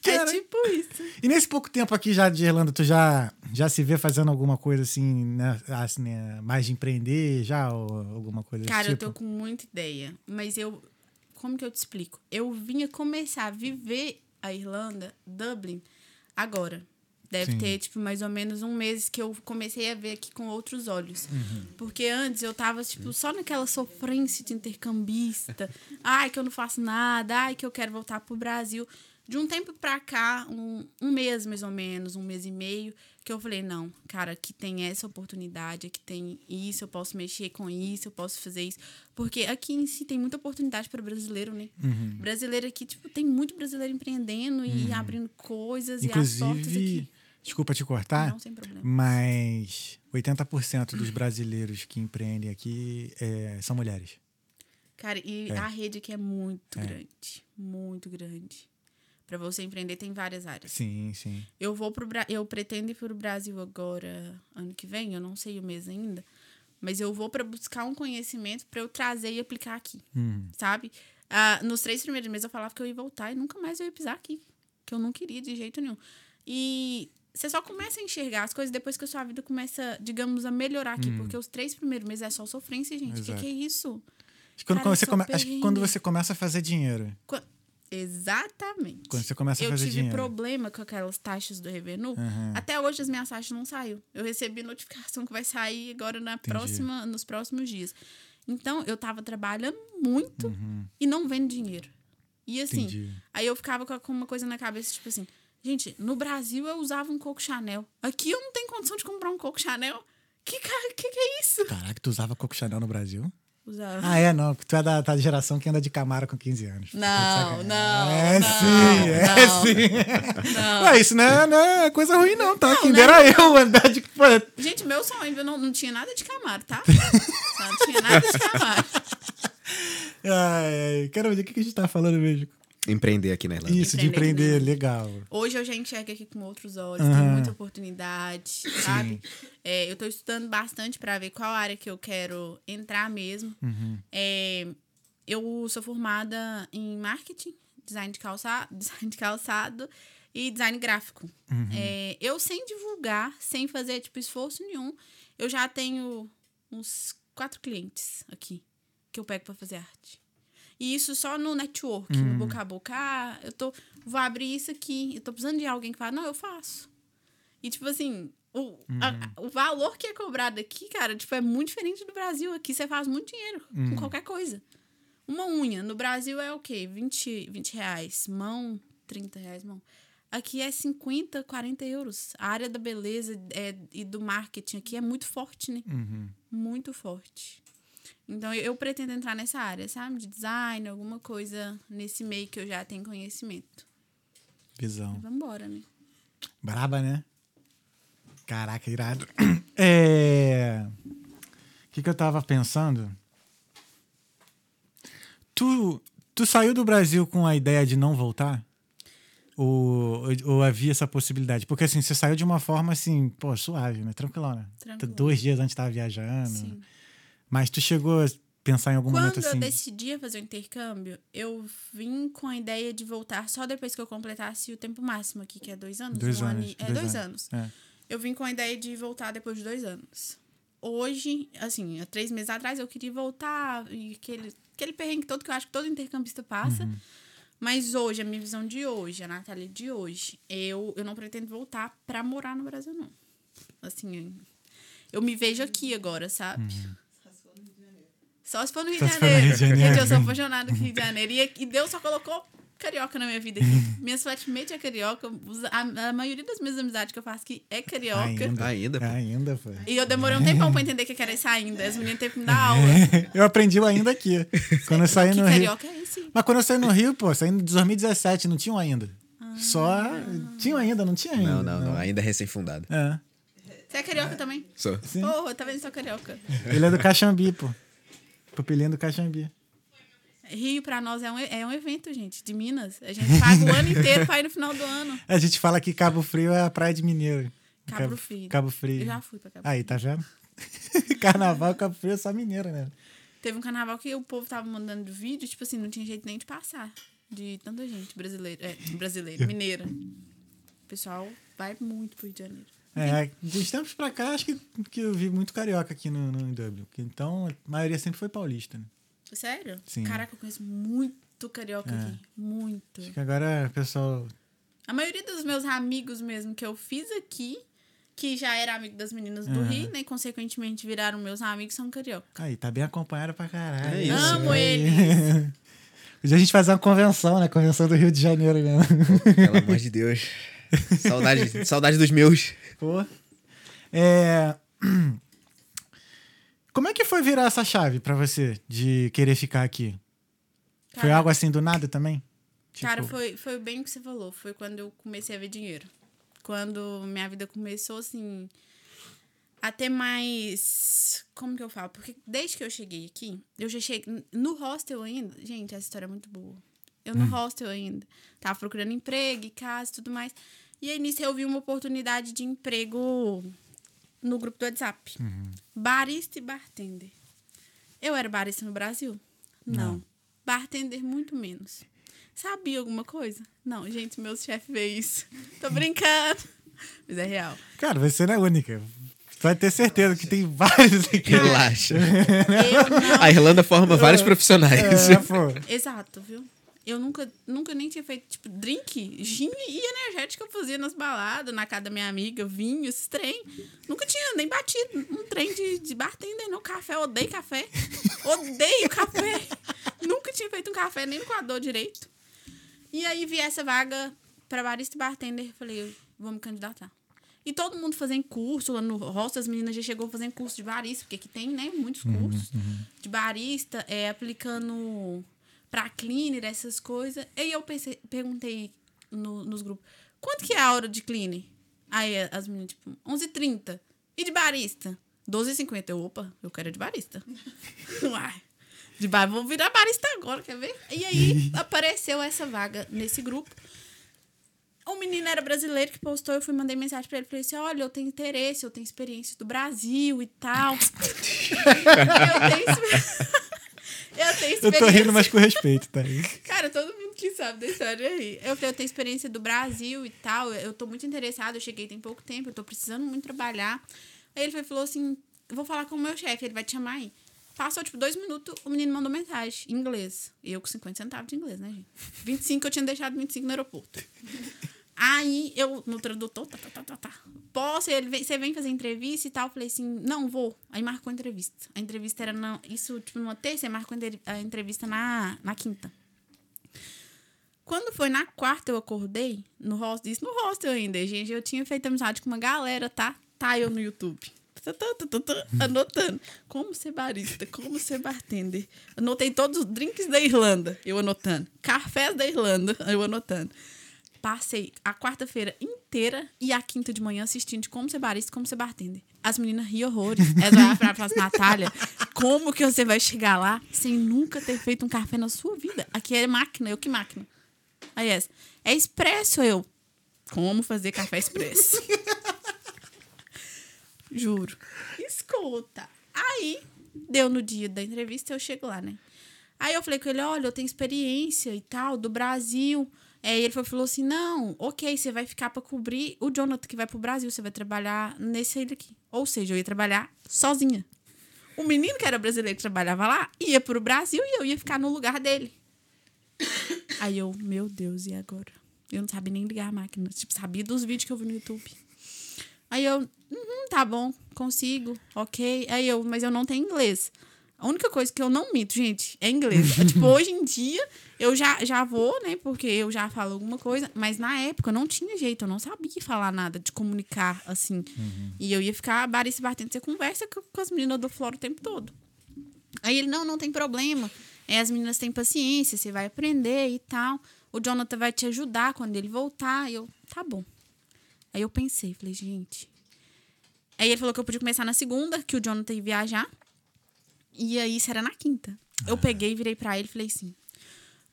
Cara, É tipo isso. E nesse pouco tempo aqui já de Irlanda, tu já, já se vê fazendo alguma coisa assim, né, assim, né, mais de empreender já, ou alguma coisa Cara, desse eu tipo? tô com muita ideia. Mas eu. Como que eu te explico? Eu vinha começar a viver a Irlanda, Dublin, agora. Deve Sim. ter, tipo, mais ou menos um mês que eu comecei a ver aqui com outros olhos. Uhum. Porque antes eu tava, tipo, só naquela sofrência de intercambista. ai, que eu não faço nada. Ai, que eu quero voltar pro Brasil. De um tempo pra cá, um, um mês mais ou menos, um mês e meio, que eu falei, não, cara, aqui tem essa oportunidade, aqui tem isso, eu posso mexer com isso, eu posso fazer isso. Porque aqui em si tem muita oportunidade para brasileiro, né? Uhum. Brasileiro aqui, tipo, tem muito brasileiro empreendendo e abrindo coisas e as portas Inclusive, aqui. desculpa te cortar, Não, sem problema. mas 80% dos brasileiros que empreendem aqui é, são mulheres. Cara, e É. a rede aqui é muito grande, muito grande. Para você empreender tem várias áreas. Sim, sim. Eu vou pro Bra... eu pretendo ir pro Brasil agora ano que vem, eu não sei o mês ainda, mas eu vou para buscar um conhecimento para eu trazer e aplicar aqui, Hum. sabe? Ah, nos três primeiros meses eu falava que eu ia voltar e nunca mais eu ia pisar aqui, que eu não queria de jeito nenhum. E você só começa a enxergar as coisas depois que a sua vida começa, digamos, a melhorar aqui, porque os três primeiros meses é só sofrência, gente. O que, que é isso? Acho que, quando, Cara, quando come- acho que quando você começa a fazer dinheiro. Qua- Exatamente. Quando você começa a eu fazer tive dinheiro. problema com aquelas taxas do Revenue. Aham. Até hoje as minhas taxas não saiu. Eu recebi notificação que vai sair agora na próxima, nos próximos dias. Então, eu tava trabalhando muito e não vendo dinheiro. E assim, Uhum. Entendi. aí eu ficava com- uma coisa na cabeça, tipo assim, gente, no Brasil eu usava um Coco Chanel. Aqui eu não tenho condição de comprar um Coco Chanel. Que cara, que que é isso? Caraca, tu usava Coco Chanel no Brasil? Usava. Ah, é, não. Tu é da, da geração que anda de Camaro com 15 anos. Não, Tá não, É não, sim, é não. sim. Não. Ué, isso não é, não é coisa ruim, não, tá? Quem não dera é eu andar de. Pô, Gente, meu sonho eu não, não tinha nada de Camaro, tá? Não tinha nada de Camaro. Ai, ai. Quero ver o que a gente tá falando mesmo. Empreender aqui na Irlanda. Isso, de Empreender legal. Hoje eu já enxergo aqui com outros olhos, tem muita oportunidade, sabe? É, eu tô estudando bastante para ver qual área que eu quero entrar mesmo. Uhum. É, eu sou formada em marketing, design de calçado, design de calçado e design gráfico. Uhum. É, eu sem divulgar, sem fazer tipo esforço nenhum, eu já tenho uns quatro clientes aqui que eu pego para fazer arte. E isso só no network, Uhum. no boca a boca. Ah, eu tô, vou abrir isso aqui. Eu tô precisando de alguém que fala, não, eu faço. E, tipo assim, o, a- o valor que é cobrado aqui, cara, tipo, é muito diferente do Brasil. Aqui você faz muito dinheiro com qualquer coisa. Uma unha, no Brasil é o quê? 20, 20 reais. Mão, 30 reais, mão. Aqui é 50, 40 euros. A área da beleza é, e do marketing aqui é muito forte, né? Uhum. Muito forte. Então, eu, pretendo entrar nessa área, sabe? De design, alguma coisa nesse meio que eu já tenho conhecimento. Visão. Vambora, né? Braba, né? Caraca, irado. É. O que, que eu tava pensando? Tu, tu saiu do Brasil com a ideia de não voltar? Ou, ou havia essa possibilidade? Porque assim, você saiu de uma forma assim, pô, suave, né? Tranquilona. Tranquilo. Dois dias antes tava viajando. Sim. Mas tu chegou a pensar em algum momento Quando assim. eu decidi fazer o intercâmbio, eu vim com a ideia de voltar só depois que eu completasse o tempo máximo aqui, que é dois anos? Dois um ano anos, e- é, dois dois, anos. anos. É. Eu vim com a ideia de voltar depois de dois anos. Hoje, assim, há três meses atrás, eu queria voltar e aquele, aquele perrengue todo que eu acho que todo intercambista passa. Uhum. Mas hoje, a minha visão de hoje, a Natália de hoje, eu, eu não pretendo voltar pra morar no Brasil, não. Assim, eu me vejo aqui agora, sabe? Uhum. Só de se for no Janeiro. Rio de Janeiro. Gente, eu sou apaixonada com Rio de Janeiro. E, e Deus só colocou carioca na minha vida aqui. Minhas flatmates é carioca. A, a maioria das minhas amizades que eu faço aqui é carioca. Ainda. Ainda, pô. Ainda, pô. E eu demorei um tempão pra entender o que era isso ainda. As meninas teve que me dar aula. Eu aprendi o ainda aqui. Quando eu saí que no Rio. carioca é esse? Mas quando eu saí no Rio, pô, saí em 2017, não tinha um ainda. Ah. Só. Tinha um ainda, não tinha ainda. Não, não, não. Ainda é recém-fundado. É. Você é carioca também? Sou. Porra, tá vendo? Sou carioca. Ele é do Caxambi, pô. Pupilinho do Caxambi. Rio pra nós é um, é um evento, gente, de Minas. A gente paga o ano inteiro pra ir no final do ano. A gente fala que Cabo Frio é a praia de Mineiro. Cabo Frio. Cabo Frio. Eu já fui pra Cabo Aí, tá vendo? Carnaval, Cabo Frio é só mineiro, né? Teve um carnaval que o povo tava mandando vídeo, tipo assim, não tinha jeito nem de passar. De tanta gente brasileira. É, brasileira, mineira. O pessoal vai muito pro Rio de Janeiro. É, de tempos pra cá, acho que, que eu vi muito carioca aqui no, no em Dublin. Então, a maioria sempre foi paulista, né? Sério? Sim. Caraca, eu conheço muito carioca É. aqui. Muito. Acho que agora o pessoal. A maioria dos meus amigos mesmo que eu fiz aqui, que já era amigo das meninas do Aham. Rio, né? Consequentemente viraram meus amigos, são carioca. Aí, tá bem acompanhado pra caralho. É isso, Amo Aí. eles. Podia a gente fazer uma convenção, né? Convenção do Rio de Janeiro mesmo. Pelo amor de Deus. Saudade, saudade dos meus. Pô. É... Como é que foi virar essa chave pra você de querer ficar aqui? Foi Cara, algo assim do nada também? Cara, Tipo, foi, foi bem o que você falou. Foi quando eu comecei a ver dinheiro. Quando minha vida começou, assim, a ter mais. Como que eu falo? Porque desde que eu cheguei aqui, eu já cheguei. No hostel ainda. Gente, essa história é muito boa. Eu no hostel ainda. Tava procurando emprego, e casa e tudo mais. E aí nisso eu vi uma oportunidade de emprego no grupo do WhatsApp. Barista e bartender. Eu era barista no Brasil? Não. Bartender, muito menos. Sabia alguma coisa? Não, gente, meus chefes veem isso. Tô brincando. Mas é real. Cara, você não é única. Tu vai ter certeza que tem vários aqui. Relaxa. Eu não. A Irlanda forma vários profissionais. É. Exato, viu? Eu nunca, nunca nem tinha feito, tipo, drink, gin e energética eu fazia nas baladas, na casa da minha amiga, vinho, esses trem. Nunca tinha nem batido um trem de, de bartender, não. Café, odeio café. Odeio café. nunca tinha feito um café nem no coador direito. E aí vi essa vaga pra barista e bartender. Falei, eu vou me candidatar. E todo mundo fazendo curso lá no hostel, as meninas já chegou fazendo curso de barista, porque aqui tem, né, muitos cursos de barista, é, aplicando pra cleaner, essas coisas. E eu pensei, perguntei no- nos grupos, quanto que é a hora de cleaner? Aí as meninas, tipo, 11h30. E de barista? 12h50. Eu, opa, eu quero de barista. Uai. De bar, vou virar barista agora, quer ver? E aí apareceu essa vaga nesse grupo. O menino era brasileiro que postou, eu fui mandei mensagem pra ele, falei assim, olha, eu tenho interesse, eu tenho experiência do Brasil e tal. eu tenho experiência. Eu tenho Eu tô rindo, mas com respeito, tá aí. Cara, todo mundo que sabe da história aí. Eu falei, eu tenho experiência do Brasil e tal. Eu tô muito interessada. Eu cheguei tem pouco tempo, eu tô precisando muito trabalhar. Aí ele falou assim: vou falar com o meu chefe, ele vai te chamar aí. Passou, tipo, dois minutos, o menino mandou mensagem em inglês. E eu com 50 centavos de inglês, né, gente? 25, eu tinha deixado 25 no aeroporto. Aí eu, no tradutor, tá, tá, tá, tá, tá. Posso? Ele vem, você vem fazer entrevista e tal? Falei assim, não, vou. Aí marcou a entrevista. A entrevista era na, isso, tipo, numa terça, marcou a entre- a entrevista na, na quinta. Quando foi na quarta, eu acordei no hostel, isso no hostel ainda, gente. Eu tinha feito amizade com uma galera, tá? Tá eu no YouTube. Anotando. Como ser barista, como ser bartender. Anotei todos os drinks da Irlanda, eu anotando. Cafés da Irlanda, eu anotando. Passei a quarta-feira inteira e a quinta de manhã assistindo de como ser barista, como ser bartender. As meninas riam horrores. Elas olhavam pra e falavam assim, Natália, como que você vai chegar lá sem nunca ter feito um café na sua vida? Aqui é máquina, eu que máquina. Aí essa, é expresso eu. Como fazer café expresso? Juro. Escuta. Aí, deu no dia da entrevista, eu chego lá, né? Aí eu falei com ele, olha, eu tenho experiência e tal, do Brasil. Aí ele foi- falou assim, não, ok, você vai ficar pra cobrir o Jonathan que vai pro Brasil, você vai trabalhar nesse aí daqui. Ou seja, eu ia trabalhar sozinha. O menino que era brasileiro que trabalhava lá ia pro Brasil e eu ia ficar no lugar dele. Aí eu, meu Deus, e agora? Eu não sabia nem ligar a máquina. Tipo, sabia dos vídeos que eu vi no YouTube. Aí eu, uhum, tá bom, consigo, ok. Aí eu, mas eu não tenho inglês. A única coisa que eu não mito, gente, é inglês. É, tipo, hoje em dia, eu já, já vou, né? Porque eu já falo alguma coisa. Mas na época não tinha jeito, eu não sabia falar nada, de comunicar assim. E eu ia ficar barista batendo. Você conversa com, com as meninas do Flora o tempo todo. Aí ele, não, não tem problema. É, as meninas têm paciência, você vai aprender e tal. O Jonathan vai te ajudar quando ele voltar. E eu, tá bom. Aí eu pensei, falei, gente. Aí ele falou que eu podia começar na segunda, que o Jonathan ia viajar. E aí isso era na quinta. Eu peguei e virei pra ele e falei assim.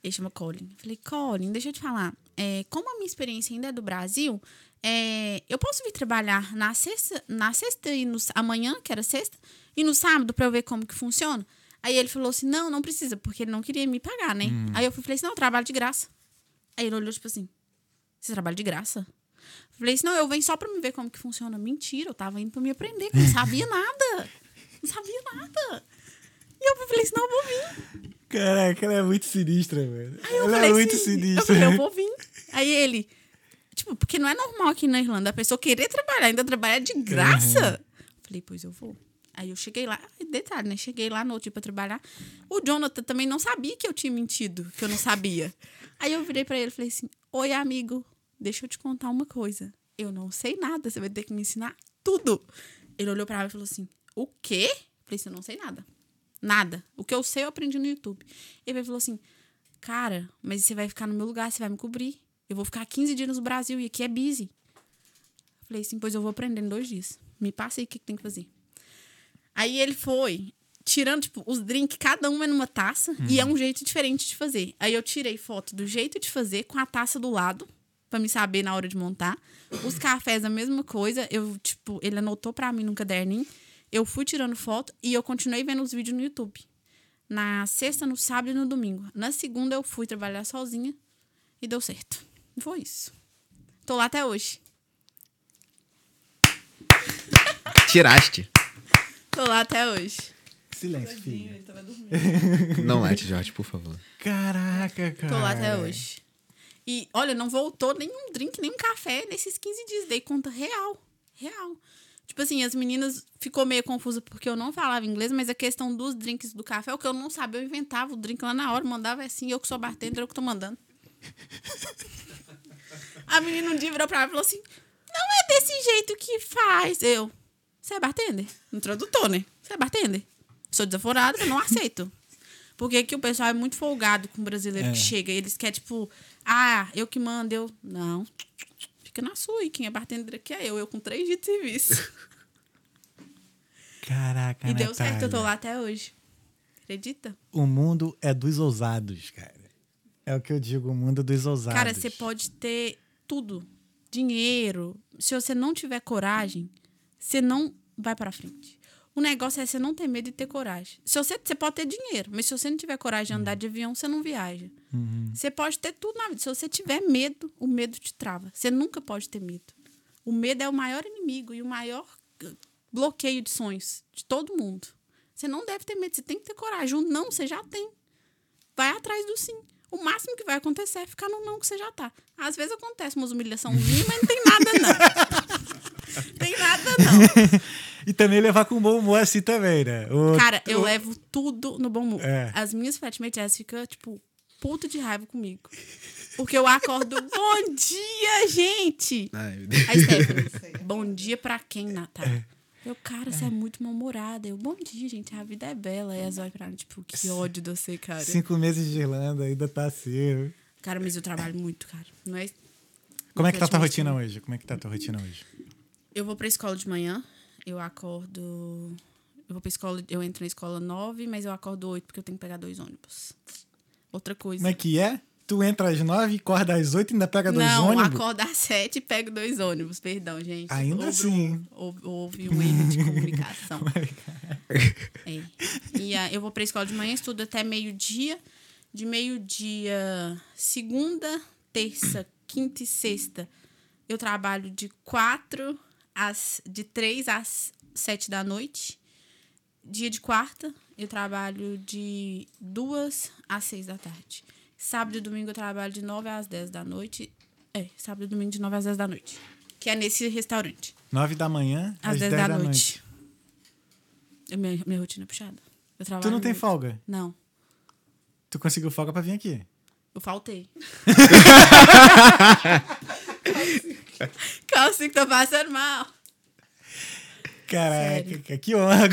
Ele chama Colin. Falei, Colin, deixa eu te falar. É, como a minha experiência ainda é do Brasil, é, eu posso vir trabalhar na sexta, na sexta e no, amanhã, que era sexta, e no sábado pra eu ver como que funciona? Aí ele falou assim: não, não precisa, porque ele não queria me pagar, né? Aí eu falei assim: não, eu trabalho de graça. Aí ele olhou, tipo assim: você trabalha de graça? Falei assim: não, eu venho só pra me ver como que funciona. Mentira, eu tava indo pra me aprender, que eu não sabia nada. Não sabia nada. E eu falei assim: não, eu vou vir. Caraca, ela é muito sinistra, velho. Eu Ela é muito assim, sinistra. Eu falei, eu vou vir. Aí ele, tipo, porque não é normal aqui na Irlanda a pessoa querer trabalhar, ainda trabalhar de graça. Falei, pois eu vou. Aí eu cheguei lá, detalhe, né? Cheguei lá no outro dia pra trabalhar. O Jonathan também não sabia que eu tinha mentido, que eu não sabia. Aí eu virei pra ele e falei assim: Oi, amigo, deixa eu te contar uma coisa. Eu não sei nada, você vai ter que me ensinar tudo. Ele olhou pra mim e falou assim: O quê? Falei assim: Eu não sei nada. Nada. O que eu sei eu aprendi no YouTube. Ele falou assim: Cara, mas você vai ficar no meu lugar, você vai me cobrir. Eu vou ficar 15 dias no Brasil e aqui é busy. Falei assim: Pois eu vou aprender em dois dias. Me passa aí o que, que tem que fazer. Aí ele foi tirando, tipo, os drinks, cada um é numa taça e é um jeito diferente de fazer. Aí eu tirei foto do jeito de fazer com a taça do lado, pra me saber na hora de montar. Os cafés, a mesma coisa. Eu, tipo, ele anotou pra mim num caderninho. Eu fui tirando foto e eu continuei vendo os vídeos no YouTube. Na sexta, no sábado e no domingo. Na segunda, eu fui trabalhar sozinha e deu certo. Foi isso. Tô lá até hoje. Tiraste. Tô lá até hoje. Silêncio, filho. Ele tava dormindo. Não late, Jorge, por favor. Caraca, cara. Tô lá até hoje. E, olha, não voltou nenhum drink, nenhum café nesses 15 dias. Dei conta real. Real. Tipo assim, as meninas ficou meio confusa porque eu não falava inglês, mas a questão dos drinks do café, o que eu não sabia, eu inventava o drink lá na hora, mandava assim, eu que sou bartender, eu que tô mandando. a menina um dia virou pra mim e falou assim: Não é desse jeito que faz. Eu, você é bartender? No tradutor, né? Você é bartender? Sou desaforada, eu não aceito. Porque aqui o pessoal é muito folgado com o brasileiro É. que chega. Eles querem, tipo, ah, eu que mando, eu. Não. Fica na sua. E quem é bartender aqui é eu. Eu com três dias de serviço. Caraca, e deu certo, eu tô Natália. lá até hoje. Acredita? O mundo é dos ousados, cara. É o que eu digo, o mundo dos ousados. Cara, você pode ter tudo. Dinheiro. Se você não tiver coragem, você não vai pra frente. O negócio é você não ter medo e ter coragem. Se você, você pode ter dinheiro, mas se você não tiver coragem de andar de avião, você não viaja. Você pode ter tudo na vida. Se você tiver medo, o medo te trava. Você nunca pode ter medo. O medo é o maior inimigo e o maior bloqueio de sonhos de todo mundo. Você não deve ter medo, você tem que ter coragem. O não você já tem. Vai atrás do sim. O máximo que vai acontecer é ficar no não que você já tá. Às vezes acontece umas humilhaçãozinhas, mas não tem nada, não. tem nada, não. E também levar com bom humor assim também, né? O- Cara, eu o- levo tudo no bom humor. É. As minhas flatmates, elas ficam, tipo, puta de raiva comigo. Porque eu acordo, bom dia, gente! Ai, meu Deus. Aí, Stephanie, bom dia pra quem, Natália? É. Eu, cara, você é muito mal-humorada. Eu, bom dia, gente, a vida é bela. Aí as olham pra mim, tipo, que ódio de você, cara. Cinco meses de Irlanda, ainda tá assim. Cara, mas eu trabalho muito, cara. Não é... Como é que tá a tua rotina hoje? Como é que tá a tua rotina hoje? Eu vou pra escola de manhã, eu acordo. Eu vou pra escola, eu entro na escola nove, mas eu acordo oito porque eu tenho que pegar dois ônibus. Outra coisa. Como é que é? Tu entra às nove, acorda às oito e ainda pega dois Não, ônibus? acordo às sete e pego dois ônibus. Perdão, gente. Ainda Houve assim. Um, houve, houve um erro de comunicação. É. E ah, eu vou pra escola de manhã, estudo até meio-dia. De meio-dia, segunda, terça, quinta e sexta, eu trabalho de quatro às. de três às sete da noite. Dia de quarta, eu trabalho de duas às seis da tarde. Sábado e domingo eu trabalho de nove às dez da noite. É, sábado e domingo de nove às dez da noite. Que é nesse restaurante. Nove da manhã Às às 10 dez da, da noite. noite. É Minha, minha rotina é puxada. Eu trabalho Tu não tem muito. folga? Não. Tu conseguiu folga pra vir aqui? Eu faltei. Calcinha que tô passando mal. Caraca, Sério. que- que honra.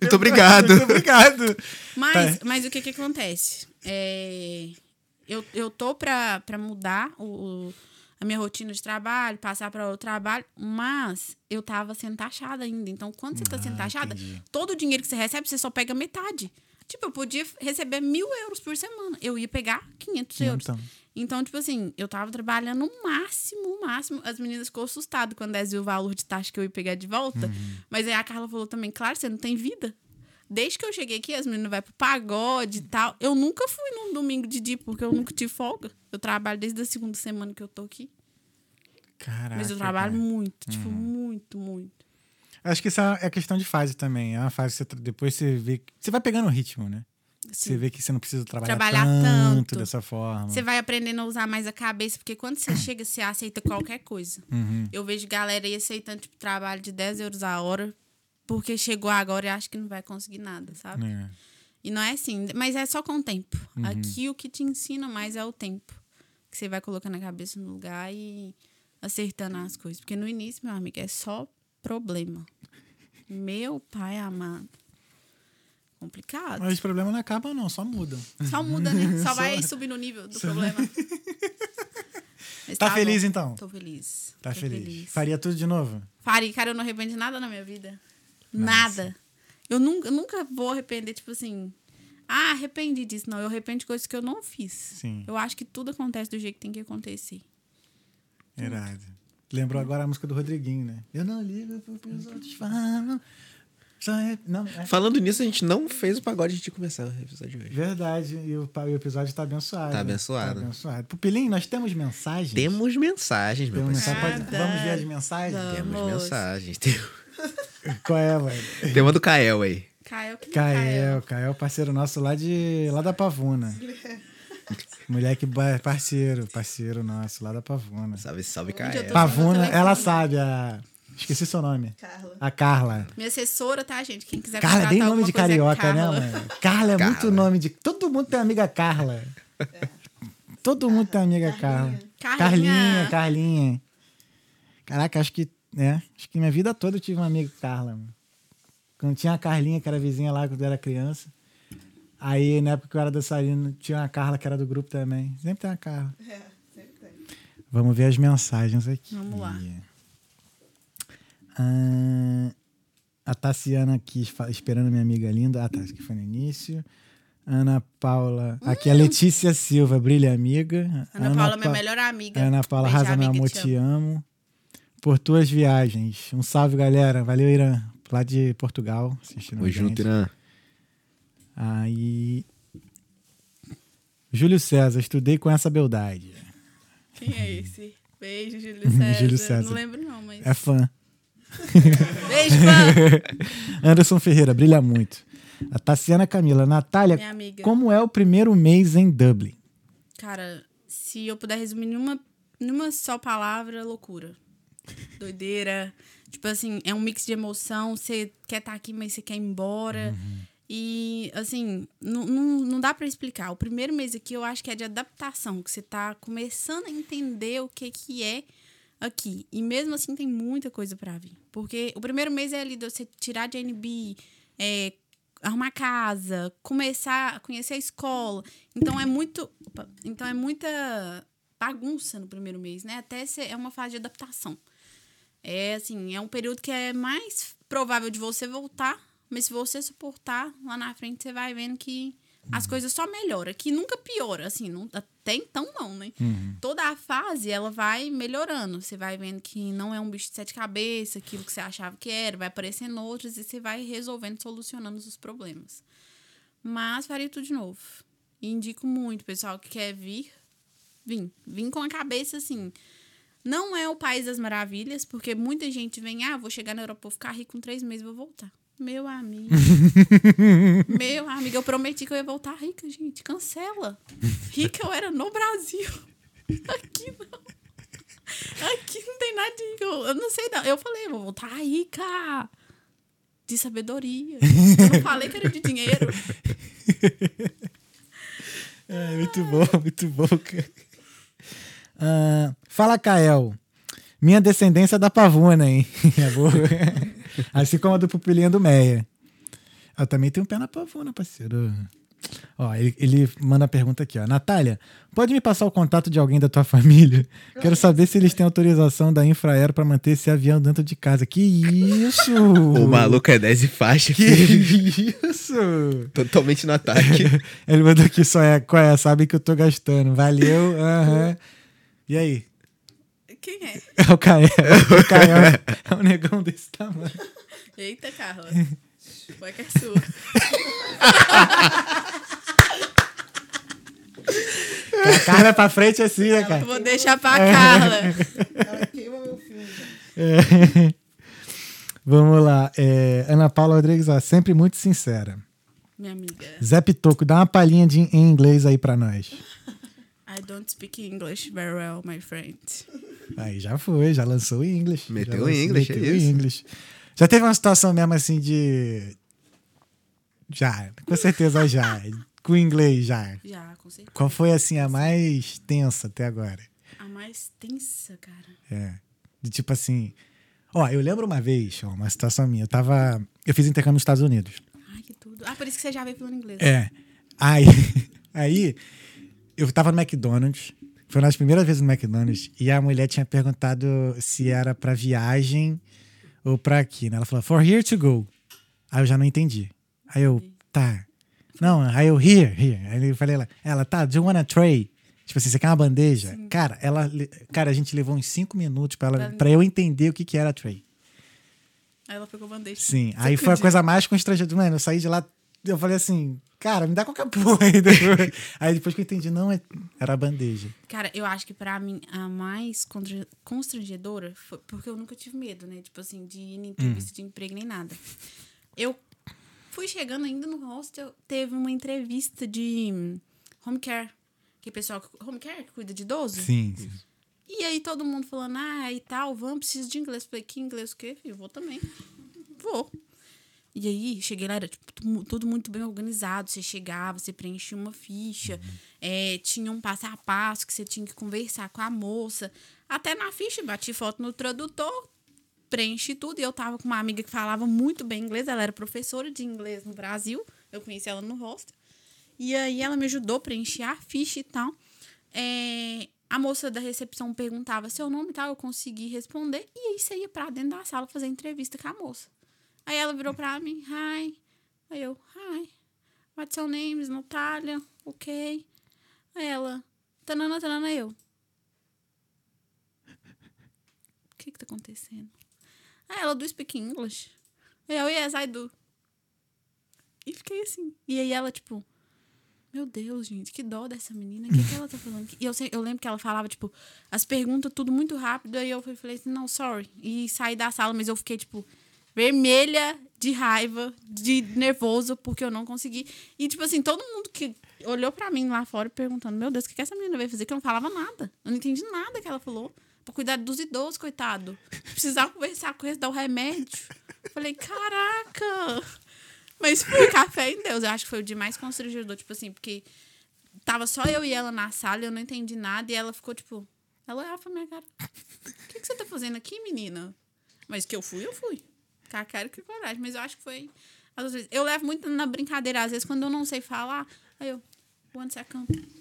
Muito obrigado. Muito obrigado. Mas, Tá. mas o que que acontece? É, eu, eu tô pra, pra mudar o, o- a minha rotina de trabalho, passar para outro trabalho, mas eu tava sendo taxada ainda. Então, quando você tá sendo Ah, taxada, entendi. todo o dinheiro que você recebe, você só pega metade. Tipo, eu podia receber mil euros por semana. Eu ia pegar 500 euros. Então. Então, tipo assim, eu tava trabalhando o máximo, o máximo. As meninas ficou assustadas quando elas viram o valor de taxa que eu ia pegar de volta. Uhum. Mas aí a Carla falou também, claro, você não tem vida. Desde que eu cheguei aqui, as meninas vão pro pagode e tal. Eu nunca fui num domingo de dia, porque eu nunca tive folga. Eu trabalho desde a segunda semana que eu tô aqui. Caraca. Mas eu trabalho cara. muito, tipo, Uhum. muito, muito. Acho que isso é questão de fase também. É uma fase que você, depois você vê. Você vai pegando o ritmo, né? Você Assim, vê que você não precisa trabalhar, Trabalhar tanto, tanto. dessa forma. Você vai aprendendo a usar mais a cabeça, porque quando você chega, você aceita qualquer coisa. Uhum. Eu vejo galera aí aceitando, tipo, trabalho de 10 euros a hora, porque chegou agora e acha que não vai conseguir nada, sabe? É. E não é assim, mas é só com o tempo. Aqui o que te ensina mais é o tempo. Que você vai colocando a cabeça no lugar e acertando as coisas. Porque no início, meu amigo, é só problema. Meu pai amado. Complicado. Mas os problemas não acabam, não, só mudam. Só muda, né? Só vai Só- subir no nível do só- problema. Mas Tá feliz, bom. então? Tô feliz. Tá Tô feliz. Faria tudo de novo? Faria, cara, eu não arrependo de nada na minha vida. Nada. Eu nunca, eu nunca vou arrepender, tipo assim. Ah, arrependi disso. Não, eu arrependo de coisas que eu não fiz. Sim. Eu acho que tudo acontece do jeito que tem que acontecer. Irado. Lembrou agora a música do Rodriguinho, né? Eu não ligo pro que os outros falam. Só é... Não, é Falando nisso, a gente não fez o pagode antes de começar o episódio hoje. verdade. E o, o episódio tá abençoado. Tá né? abençoado. Tá abençoado. Pupilinho, nós temos mensagens? Temos mensagens, meu Temos mensagem. Ah, Vamos ver tá. as mensagens? Vamos. Temos mensagens. Tem, Qual é, velho? tem uma do Kael aí. Caio que não Cael, Cael, parceiro nosso lá de lá da Pavuna. Moleque parceiro, parceiro nosso lá da Pavuna. Salve, salve, tô? Pavuna, ela sabe a esqueci seu nome. Carla. A Carla. Minha assessora, tá, gente? Quem quiser Carla é bem nome de é carioca, né, Carla. mano? Carla é muito Carla. nome de. Todo mundo tem amiga Carla. Todo mundo tem amiga Carla. Carlinha. Carlinha, Carlinha. Caraca, acho que. né? Acho que minha vida toda eu tive uma amiga Carla. Mano. Quando tinha a Carlinha, que era vizinha lá quando eu era criança. Aí, na época que eu era dançarino, tinha uma Carla que era do grupo também. Sempre tem uma Carla. É, sempre tem. Vamos ver as mensagens aqui. Vamos lá. Ah, A Tassiana aqui esperando minha amiga linda. Ah, tá, isso aqui foi no início. Ana Paula. Aqui é Letícia Silva, brilha amiga. Ana, Paula, minha Pa- melhor amiga. Ana Paula, Beijo, arrasa meu amor, te te amo. Por tuas viagens. Um salve, galera. Valeu, Irã. Lá de Portugal, assistindo a Tamo gente. junto, Irã. Aí. Júlio César, estudei com essa beldade. Quem é esse? Beijo, Júlio César. Júlio César. Não lembro não, mas... É fã. Beijo, fã! Anderson Ferreira, brilha muito. A Tassiana Camila. Natália, como é o primeiro mês em Dublin? Cara, se eu puder resumir numa, numa só palavra, loucura. Doideira. Tipo assim, é um mix de emoção. Você quer estar aqui, mas você quer ir embora. E, assim, não, não, não dá pra explicar. O primeiro mês aqui eu acho que é de adaptação, que você tá começando a entender o que, que é aqui. E mesmo assim tem muita coisa pra vir. Porque o primeiro mês é ali de você tirar de NB, é, arrumar casa, começar a conhecer a escola. Então é muito. opa, Então é muita bagunça no primeiro mês, né? Até é uma fase de adaptação. É assim, é um período que é mais provável de você voltar, mas se você suportar, lá na frente você vai vendo que as coisas só melhoram, que nunca piora, assim, não, até então não, né? Toda a fase ela vai melhorando, você vai vendo que não é um bicho de sete cabeças, aquilo que você achava que era, vai aparecendo outros e você vai resolvendo, solucionando os problemas. Mas faria tudo de novo. E indico muito, pessoal que quer vir, vim. Vim com a cabeça assim. Não é o país das maravilhas, porque muita gente vem, ah, vou chegar na Europa, vou ficar rico em três meses, vou voltar. Meu amigo. meu amigo, eu prometi que eu ia voltar rica, gente. Cancela. Rica eu era no Brasil. Aqui não. Aqui não tem nada de. Eu, eu não sei, não. Eu falei, vou voltar rica. De sabedoria. Eu não falei que era de dinheiro. É, muito bom, muito bom. cara. Ah, fala, Kael. Minha descendência é da pavuna, hein? É boa. assim como a do pupilinha do Meia. Eu também tenho um pé na pavuna, parceiro. Ó, ele, ele manda a pergunta aqui, ó. Natália, pode me passar o contato de alguém da tua família? Quero saber se eles têm autorização da Infraero pra manter esse avião dentro de casa. Que isso? O maluco é 10 e faixa Que isso? Totalmente no ataque. Ele mandou aqui só é, qual é? Sabe que eu tô gastando. Valeu. aham. E aí? Quem é? É o Caio. O Caio é- é um negão desse tamanho. Eita, Carla. Vai que é sua. A Carla é pra frente assim, né, cara? Vou deixar pra Carla. Ela queima meu filme. É. Vamos lá. É, Ana Paula Rodrigues, ó, sempre muito sincera. Minha amiga. Zé Pitoco, dá uma palhinha de, em inglês aí pra nós. I don't speak English very well, my friend. Aí já foi, já lançou em inglês. Meteu em inglês, é isso. em inglês. Já teve uma situação mesmo assim de. Já, com certeza já. Com inglês já. Já, com certeza. Qual foi assim a mais tensa até agora? A mais tensa, cara. É. De tipo assim. Ó, eu lembro uma vez, ó, uma situação minha. Eu tava. Eu fiz intercâmbio nos Estados Unidos. Ai, que tudo. Ah, por isso que você já veio falando inglês. É. Aí, aí eu tava no McDonald's. Foi uma das primeiras vezes no McDonald's. E a mulher tinha perguntado se era pra viagem ou pra aqui, né? Ela falou, for here to go. Aí eu já não entendi. Aí eu, tá. Não, aí eu, here, here. Aí eu falei, ela, ela tá, do you want a tray? Tipo assim, você quer uma bandeja? Cara, ela, cara, a gente levou uns cinco minutos pra, ela, pra eu entender o que, que era a tray. Aí ela pegou bandeja. Sim, Você aí foi a coisa mais constrangedora. Mano, eu saí de lá, eu falei assim, cara, me dá qualquer porra aí. depois. aí depois que eu entendi, não, é- era a bandeja. Cara, eu acho que pra mim a mais constrangedora foi porque eu nunca tive medo, né? Tipo assim, de ir em entrevista de emprego nem nada. Eu fui chegando ainda no hostel, teve uma entrevista de hum, home care. Que é pessoal, que- home care que cuida de idoso. Sim. E aí todo mundo falando, ah, e tal, vamos, preciso de inglês. Falei, que inglês o quê, filho? Vou também. Vou. E aí, cheguei lá, era tipo, tu- tudo muito bem organizado. Você chegava, você preenchia uma ficha, é, tinha um passo a passo que você tinha que conversar com a moça. Até na ficha, bati foto no tradutor, preenchi tudo. E eu tava com uma amiga que falava muito bem inglês, ela era professora de inglês no Brasil. Eu conheci ela no hostel. E aí ela me ajudou a preencher a ficha e tal. É, a moça da recepção perguntava seu nome e tal, eu consegui responder. E aí você ia pra dentro da sala fazer entrevista com a moça. Aí ela virou pra mim, hi. Aí eu, hi. What's your name? Natália. Ok. Aí ela, tanana, tanana, eu. O que que tá acontecendo? Aí ela, do speak English? Aí eu, yes, I do. E fiquei assim. E aí ela, tipo, meu Deus, gente, que dó dessa menina. O que, que ela tá falando? E eu, sei- eu lembro que ela falava, tipo, as perguntas tudo muito rápido. Aí eu falei assim, não, sorry. E saí da sala, mas eu fiquei, tipo, vermelha de raiva, de nervoso, porque eu não consegui. E, tipo assim, todo mundo que olhou pra mim lá fora perguntando, meu Deus, o que, que essa menina veio fazer? Que eu não falava nada. Eu não entendi nada que ela falou. Pra cuidar dos idosos, coitado. Precisava conversar com eles, dar o remédio. Falei, caraca! Mas foi café em Deus. Eu acho que foi o dia mais constrangedor, tipo assim, porque tava só eu e ela na sala, eu não entendi nada, e ela ficou, tipo, ela olhava pra minha cara. O que, que você tá fazendo aqui, menina? Mas que eu fui, eu fui. Com a cara e com a coragem. Mas eu acho que foi. as duas vezes. Eu levo muito na brincadeira, às vezes, quando eu não sei falar, aí eu. One second.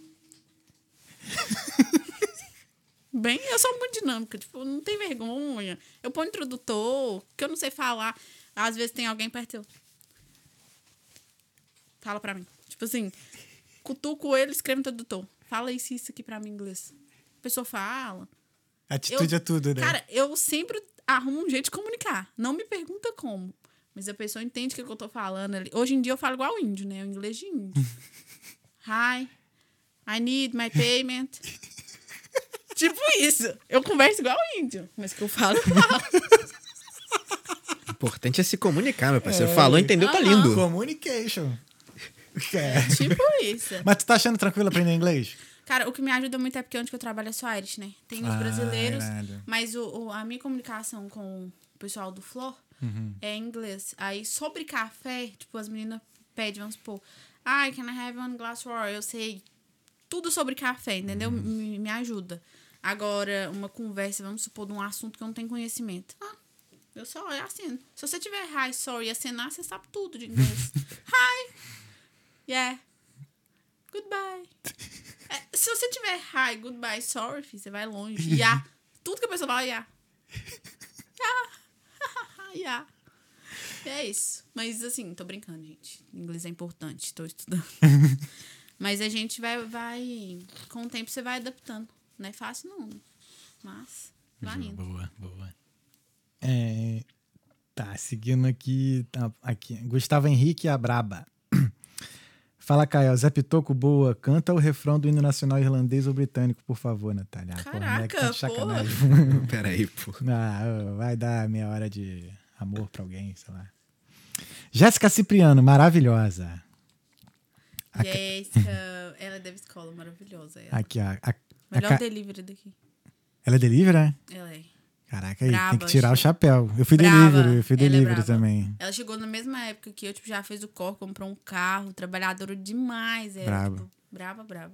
Bem, eu sou muito dinâmica, tipo, não tem vergonha. Eu ponho introdutor, que eu não sei falar. Às vezes tem alguém perto eu. Fala pra mim. Tipo assim, cutuco ele, escreve no tradutor. Fala isso, isso aqui pra mim em inglês. A pessoa fala. Atitude Eu- é tudo, né? Cara, eu sempre arrumo um jeito de comunicar. Não me pergunta como. Mas a pessoa entende o que eu tô falando ali. Hoje em dia eu falo igual o índio, né? O inglês de índio. Hi, I need my payment. tipo isso. Eu converso igual o índio. Mas que eu falo, eu falo. O importante é se comunicar, meu parceiro. Falou, entendeu, tá Aham. lindo. Communication. É. tipo isso. Mas tu tá achando tranquilo aprender inglês? Cara, o que me ajuda muito é porque onde que eu trabalho é só Irish, né? Tem os Ah, brasileiros, mas o, o- a minha comunicação com o pessoal do Flor Uhum. é em inglês. Aí, sobre café, tipo, as meninas pedem, vamos supor, ai, can I have one glass of water? Eu sei tudo sobre café, entendeu? Uhum. Me, me ajuda. Agora, uma conversa, vamos supor, de um assunto que eu não tenho conhecimento. Ah, eu só assino. Se você tiver hi, sorry e assinar, você sabe tudo de inglês. hi, yeah, goodbye. É, se você tiver hi, goodbye, sorry, filho, você vai longe. Yeah. Tudo que a pessoa fala, yeah. Yeah. yeah. É isso. Mas assim, tô brincando, gente. Inglês é importante, tô estudando. Mas a gente vai, vai. Com o tempo você vai adaptando. Não é fácil, não. Mas vai indo. Boa, boa. É, tá, seguindo aqui, tá, aqui. Gustavo Henrique a Braba. Fala, Caio. Zé Pitoco, boa. Canta o refrão do hino nacional irlandês ou britânico, por favor, Natália. Ah, porra, moleque, tá Caraca, pô. sacanagem. Peraí, pô. Ah, vai dar meia hora de amor pra alguém, sei lá. Jéssica Cipriano, maravilhosa. A ca- Jéssica, ela é da escola maravilhosa. Ela. Aqui, ó. a- a Melhor ca- delivery daqui. Ela é delivery, né? Ela é. Caraca, aí, tem Braba, que tirar o chapéu. Eu fui Brava, delivery, eu fui ela é delivery brava. também. Ela chegou na mesma época que eu, tipo, já fez o cor, comprou um carro, trabalhadora demais. Ela, Brava. Tipo, brava, brava.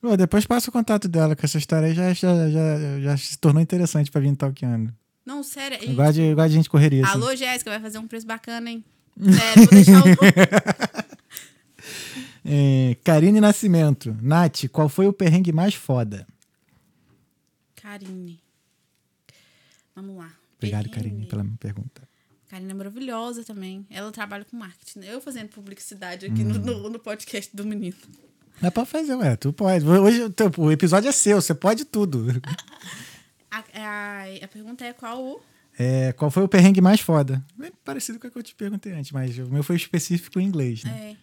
Pô, depois passa o contato dela, que essa história aí já, já, já, já se tornou interessante pra vir talqueando. Não, sério. De, eu gosto de gente correria. assim. Alô, Jéssica, vai fazer um preço bacana, hein? Sério, vou deixar o. É, Karine Nascimento. Nath, qual foi o perrengue mais foda? Karine. Vamos lá. Obrigado. Karine, pela minha pergunta. Karine é maravilhosa também. Ela trabalha com marketing. né? Eu fazendo publicidade aqui Hum. no, no, no podcast do menino. Mas pode fazer, ué, tu pode. Hoje o episódio é seu, você pode tudo. A, a, a pergunta é qual o. É, qual foi o perrengue mais foda? É parecido com o que eu te perguntei antes, mas o meu foi específico em inglês, né? É.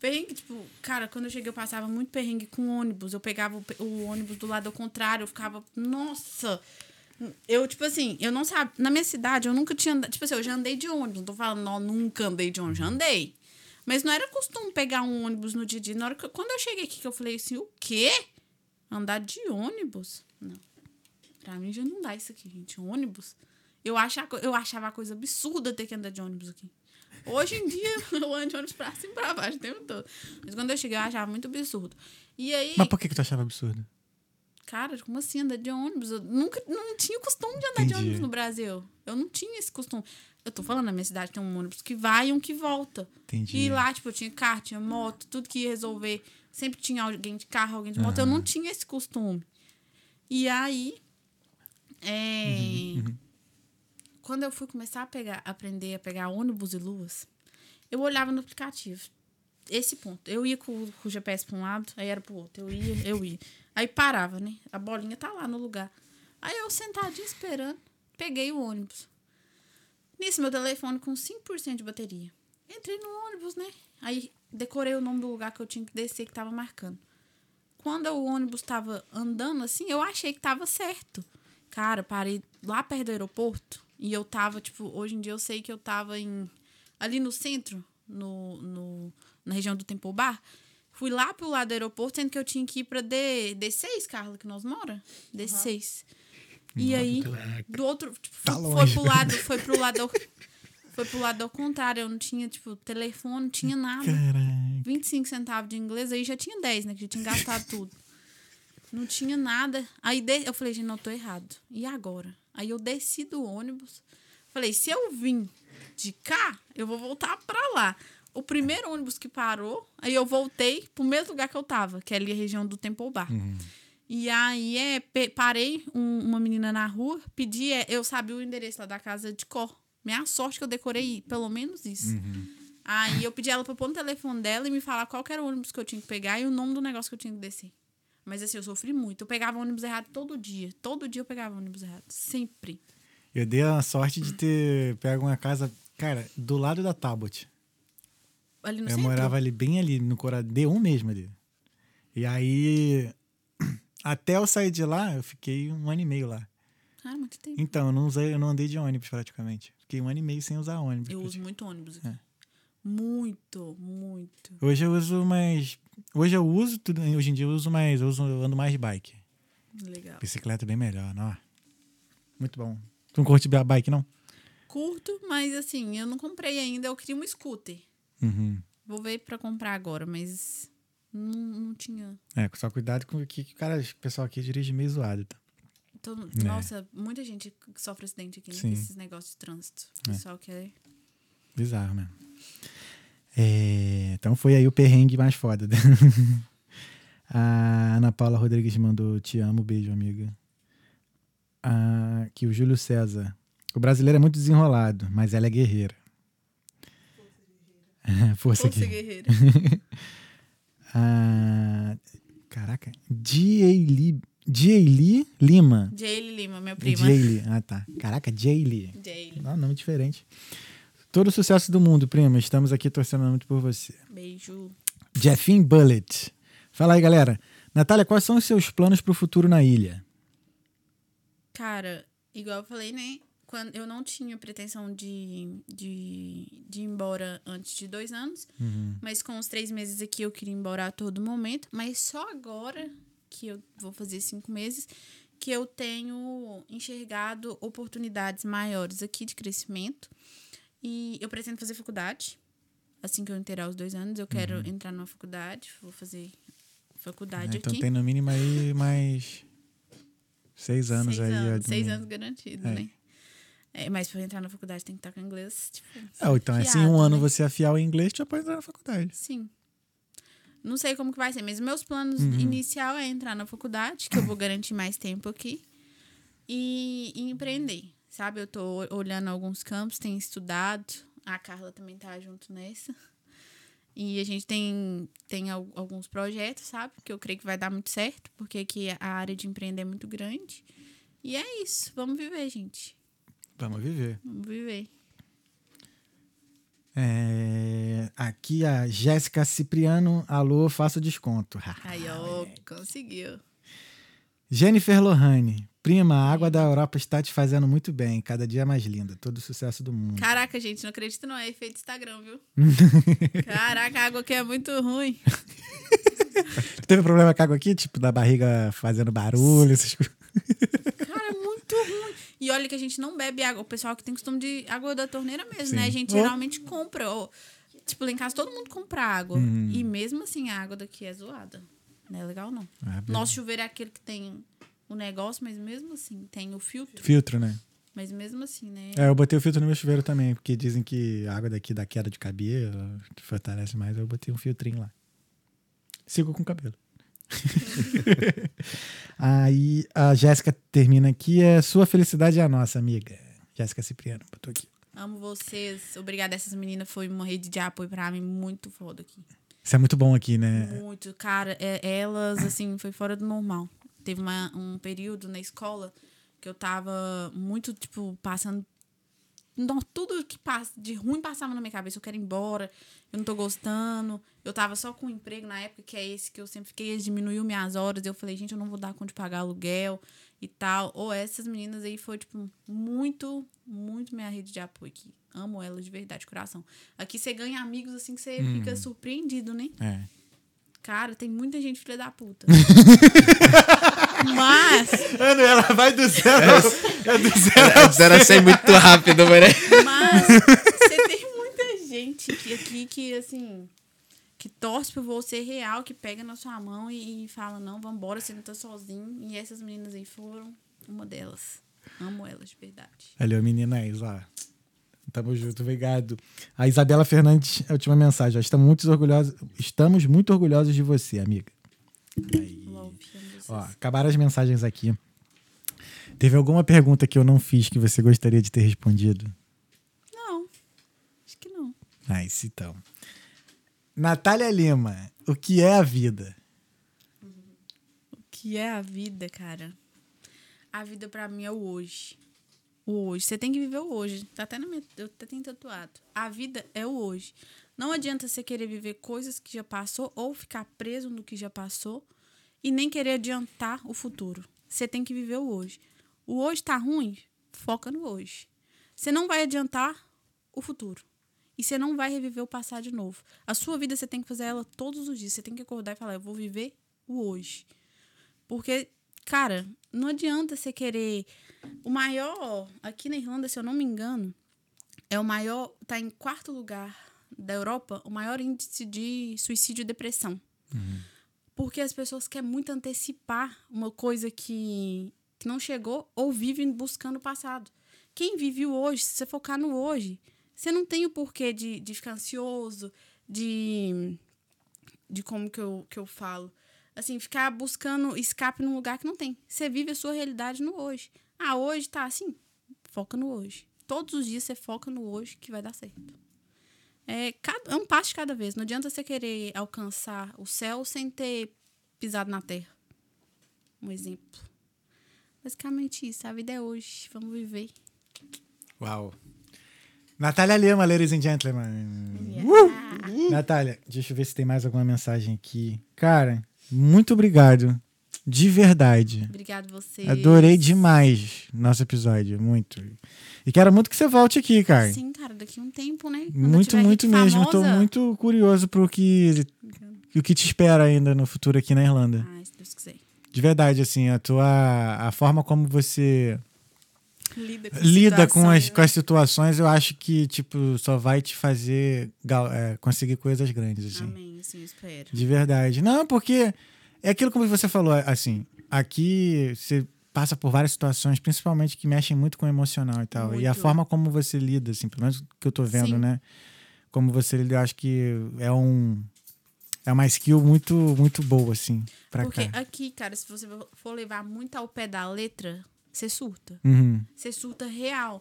Perrengue, tipo, cara, quando eu cheguei, eu passava muito perrengue com ônibus. Eu pegava o, o ônibus do lado ao contrário, eu ficava, nossa. Eu, tipo assim, eu não sabia. Na minha cidade, eu nunca tinha. Tipo assim, eu já andei de ônibus. Não tô falando, não, nunca andei de ônibus, já andei. Mas não era costume pegar um ônibus no dia a dia. Na hora que, quando eu cheguei aqui, que eu falei assim, o quê? Andar de ônibus? Não. Pra mim já não dá isso aqui, gente. Ônibus. Eu, acha, eu achava a coisa absurda ter que andar de ônibus aqui. Hoje em dia, eu ando de ônibus pra cima e pra baixo o tempo todo. Mas quando eu cheguei, eu achava muito absurdo. E aí, Mas por que, que tu achava absurdo? Cara, como assim andar de ônibus? Eu nunca não tinha costume de andar de Entendi. ônibus no Brasil. Eu não tinha esse costume. Eu tô falando, na minha cidade tem um ônibus que vai e um que volta. Entendi. E lá, tipo, eu tinha carro, tinha moto, tudo que ia resolver. Sempre tinha alguém de carro, alguém de moto. Eu não tinha esse costume. E aí. É... Uhum, quando eu fui começar a pegar, aprender a pegar ônibus e luas, eu olhava no aplicativo. Esse ponto. Eu ia com, com o GPS para um lado, aí era pro outro. Eu ia, eu ia. Aí parava, né? A bolinha tá lá no lugar. Aí eu sentadinha esperando, peguei o ônibus. Nisso, meu telefone com 5% de bateria. Entrei no ônibus, né? Aí decorei o nome do lugar que eu tinha que descer, que tava marcando. Quando o ônibus tava andando assim, eu achei que tava certo. Cara, parei lá perto do aeroporto e eu tava, tipo, hoje em dia eu sei que eu tava em. ali no centro, no, no, na região do Temple Bar. Fui lá pro lado do aeroporto, sendo que eu tinha que ir pra D, D6, Carla, que nós mora? D6. E aí, do outro, tipo, Tá foi, longe. pro lado, foi pro lado. Foi pro lado ao contrário, eu não tinha, tipo, telefone, não tinha nada. Caralho. 25 centavos de inglês, aí já tinha 10, né? Que já tinha gastado tudo. Não tinha nada. Aí de- eu falei, gente, não, tô errado. E agora? Aí eu desci do ônibus. Falei, se eu vim de cá, eu vou voltar pra lá. O primeiro ônibus que parou, aí eu voltei pro mesmo lugar que eu tava, que é ali a região do Temple Bar. E aí é, parei um- uma menina na rua, pedi, é, eu sabia o endereço lá da casa de cor. Minha sorte que eu decorei pelo menos isso. Aí eu pedi ela pra pôr no telefone dela e me falar qual era o ônibus que eu tinha que pegar e o nome do negócio que eu tinha que descer. Mas assim, eu sofri muito. Eu pegava ônibus errado todo dia. Todo dia eu pegava ônibus errado. Sempre. Eu dei a sorte de ter pego uma casa, cara, do lado da Tabot. Ali no Eu centro. morava ali, bem ali, no Cora D1 mesmo ali. E aí, até eu sair de lá, eu fiquei um ano e meio lá. Cara, muito tempo. Então, eu não, usei, eu não andei de ônibus praticamente. Fiquei um ano e meio sem usar ônibus. Eu uso muito ônibus aqui. Muito, muito. Hoje eu uso mais. Hoje eu uso tudo. Hoje em dia eu uso mais. Eu, uso, eu ando mais de bike. Legal. Bicicleta é bem melhor, não? Muito bom. Tu não curte bike, não? Curto, mas assim, eu não comprei ainda. Eu queria um scooter. Uhum. Vou ver pra comprar agora, mas não, não tinha. É, só cuidado com o que que o cara, o pessoal aqui dirige meio zoado. Tá? Todo- É. Nossa, muita gente sofre acidente aqui, né? Esses negócios de trânsito. O É. pessoal quer. Bizarro mesmo. É, então foi aí o perrengue mais foda. a Ana Paula Rodrigues mandou te amo, beijo, amiga. Ah, que o Júlio César. O brasileiro é muito desenrolado, mas ela é guerreira. Força, Força guerreira. Ah, caraca. Dieli Lima. Jaylee Lima, minha prima. Dieli. Ah, tá. Caraca, Dieli. Jaylee. Ah, nome diferente. Todo o sucesso do mundo, prima. Estamos aqui torcendo muito por você. Beijo. Jeffin Bullet. Fala aí, galera. Natália, quais são os seus planos para o futuro na ilha? Cara, igual eu falei, né? Quando eu não tinha pretensão de, de, de ir embora antes de dois anos, mas com os três meses aqui eu queria ir embora a todo momento. Mas só agora, que eu vou fazer cinco meses, que eu tenho enxergado oportunidades maiores aqui de crescimento. E eu pretendo fazer faculdade. Assim que eu inteirar os dois anos, eu quero entrar numa faculdade. Vou fazer faculdade Ah, então aqui. tem no mínimo aí mais seis anos seis aí. Anos, seis no- anos garantido, É. né? É, mas pra entrar na faculdade tem que estar com inglês, tipo. Ah, então, assim, um ano né? você afiar o inglês, já pode entrar na faculdade. Sim. Não sei como que vai ser, mas meus planos Uhum. inicial é entrar na faculdade, que eu vou garantir mais tempo aqui, e, e empreender, sabe? Eu tô olhando alguns campos, tenho estudado, a Carla também tá junto nessa. E a gente tem, tem al- alguns projetos, sabe? Que eu creio que vai dar muito certo, porque aqui a área de empreender é muito grande. E é isso, vamos viver, gente. Vamos viver. Vamos viver. É, aqui a Jéssica Cipriano. Alô, faço desconto. Aí, ó, conseguiu. Jennifer Lohane. Prima, a água da Europa está te fazendo muito bem. Cada dia mais linda. Todo o sucesso do mundo. Caraca, gente, não acredito não, é efeito Instagram, viu? Caraca, a água aqui é muito ruim. Teve problema com a água aqui? Tipo, da barriga fazendo barulho, essas coisas. Cara, é muito ruim. E olha que a gente não bebe água. O pessoal que tem costume de água da torneira mesmo, Sim. né? A gente Oh. geralmente compra. ó, tipo, lá em casa todo mundo compra água. Uhum. E mesmo assim, a água daqui é zoada. Não é legal, não. Ah, beleza. Nosso chuveiro é aquele que tem o negócio, mas mesmo assim, tem o filtro. Filtro, né? Mas mesmo assim, né? É, eu botei o filtro no meu chuveiro também, porque dizem que a água daqui dá queda de cabelo, que fortalece mais. Eu botei um filtrinho lá. Sigo com o cabelo. Aí a Jéssica termina aqui. É sua felicidade é a nossa, amiga. Jéssica Cipriano botou aqui. Amo vocês. Obrigada. Essas meninas foi uma rede de apoio pra mim muito foda aqui. Isso é muito bom aqui, né? Muito. Cara, é- elas, assim, foi fora do normal. Teve uma- um período na escola que eu tava muito, tipo, passando. Não, tudo que passa, de ruim passava na minha cabeça. Eu quero ir embora, eu não tô gostando. Eu tava só com um emprego na época, que é esse que eu sempre fiquei, eles diminuiu minhas horas. Eu falei, gente, eu não vou dar conta de pagar aluguel e tal. Ou essas meninas aí foi, tipo, muito, muito minha rede de apoio aqui. Amo elas de verdade, coração. Aqui você ganha amigos assim que você fica surpreendido, né? É. Cara, tem muita gente filha da puta. mas, Mano, ela vai do zero. É do zero. Zero a 100 muito rápido, mano. mas você tem muita gente que, aqui que, assim, que torce por você real, que pega na sua mão e, e fala, não, vambora, você não tá sozinho. E essas meninas aí foram uma delas. Amo elas, de verdade. Valeu, meninas, ó. Tamo junto, obrigado. A Isabela Fernandes, a última mensagem. ó. Estamos muito orgulhosos, estamos muito orgulhosos de você, amiga. Aí. Ó, acabaram as mensagens aqui. Teve alguma pergunta que eu não fiz que você gostaria de ter respondido? Não, acho que não. Nice, então. Natália Lima, o que é a vida? O que é a vida, cara? A vida pra mim é o hoje. O hoje. Você tem que viver o hoje. Tá até na minha. Eu até tenho tatuado. A vida é o hoje. Não adianta você querer viver coisas que já passou ou ficar preso no que já passou e nem querer adiantar o futuro. Você tem que viver o hoje. O hoje tá ruim? Foca no hoje. Você não vai adiantar o futuro. E você não vai reviver o passado de novo. A sua vida você tem que fazer ela todos os dias. Você tem que acordar e falar: eu vou viver o hoje. Porque, cara, não adianta você querer. O maior, aqui na Irlanda, se eu não me engano, é o maior. Tá em quarto lugar da Europa, o maior índice de suicídio e depressão. Porque as pessoas querem muito antecipar uma coisa que, que não chegou ou vivem buscando o passado. Quem vive o hoje, se você focar no hoje, você não tem o porquê de, de ficar ansioso, de. de como que eu, que eu falo. Assim, ficar buscando escape num lugar que não tem. Você vive a sua realidade no hoje. Ah, hoje tá assim? Foca no hoje. Todos os dias você foca no hoje que vai dar certo. É, cada- é um passo de cada vez. Não adianta você querer alcançar o céu sem ter pisado na terra. Um exemplo. Basicamente isso. A vida é hoje. Vamos viver. Uau. Natália Lima, ladies and gentlemen. Natália, deixa eu ver se tem mais alguma mensagem aqui. Cara, muito obrigado. De verdade. Obrigado vocês. Adorei demais nosso episódio. Muito. E quero muito que você volte aqui, cara. Sim, cara, daqui a um tempo, né? Quando Muito, muito mesmo. Tô famosa- muito curioso pro que, o que te espera ainda no futuro aqui na Irlanda. Ai, se Deus quiser. De verdade, assim, a tua. A forma como você Lida com, lida com as, situações, com as situações, eu acho que, tipo, só vai te fazer é, conseguir coisas grandes, assim. Amém, assim, eu espero. De verdade. Não, porque é aquilo como você falou, assim, aqui você passa por várias situações, principalmente que mexem muito com o emocional e tal. E a Muito. forma como você lida, assim, pelo menos que eu tô vendo, Sim. né? Como você lida, eu acho que é um. É uma skill muito, muito boa, assim, pra Porque cá. aqui, cara, se você for levar muito ao pé da letra, você surta. Uhum. Você surta real.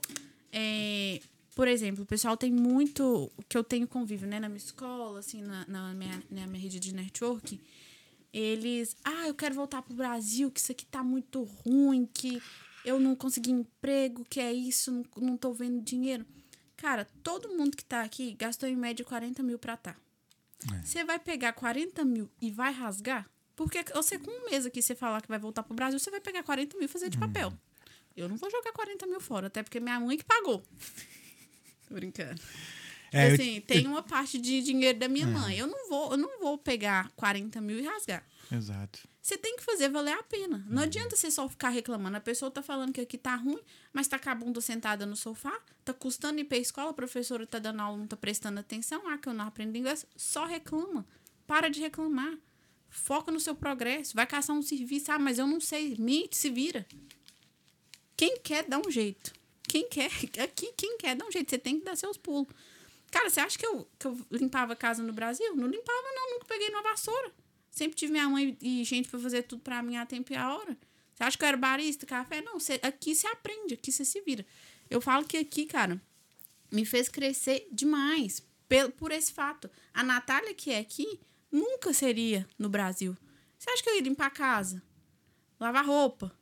É, por exemplo, o pessoal tem muito. que eu tenho convívio, né, na minha escola, assim, na, na minha, na minha rede de network. Eles. Ah, eu quero voltar pro Brasil, que isso aqui tá muito ruim, que eu não consegui emprego, que é isso, não, não tô vendo dinheiro. Cara, todo mundo que tá aqui gastou em média 40 mil pra tá. Você vai pegar 40 mil e vai rasgar? Porque você, com um mês aqui, você falar que vai voltar pro Brasil, você vai pegar 40 mil e fazer de papel. Eu não vou jogar 40 mil fora, até porque minha mãe que pagou. Tô brincando. É, eu- assim, tem uma parte de dinheiro da minha mãe. Eu não vou, eu não vou pegar 40 mil e rasgar. Exato. Você tem que fazer valer a pena. Não adianta você só ficar reclamando. A pessoa tá falando que aqui tá ruim, mas tá com a bunda sentada no sofá, tá custando ir pra escola, a professora tá dando aula, não tá prestando atenção, ah, que eu não aprendo inglês. Só reclama. Para de reclamar. Foca no seu progresso. Vai caçar um serviço. Ah, mas eu não sei. Mite, se vira. Quem quer, dá um jeito. Quem quer, aqui, quem quer, dá um jeito. Você tem que dar seus pulos. Cara, você acha que eu, que eu limpava a casa no Brasil? Não limpava, não. Nunca peguei numa vassoura. Sempre tive minha mãe e gente pra fazer tudo pra mim a tempo e a hora. Você acha que eu era barista, café? Não, você, aqui você aprende, aqui você se vira. Eu falo que aqui, cara, me fez crescer demais por, por esse fato. A Natália, que é aqui, nunca seria no Brasil. Você acha que eu ia limpar a casa? Lavar roupa?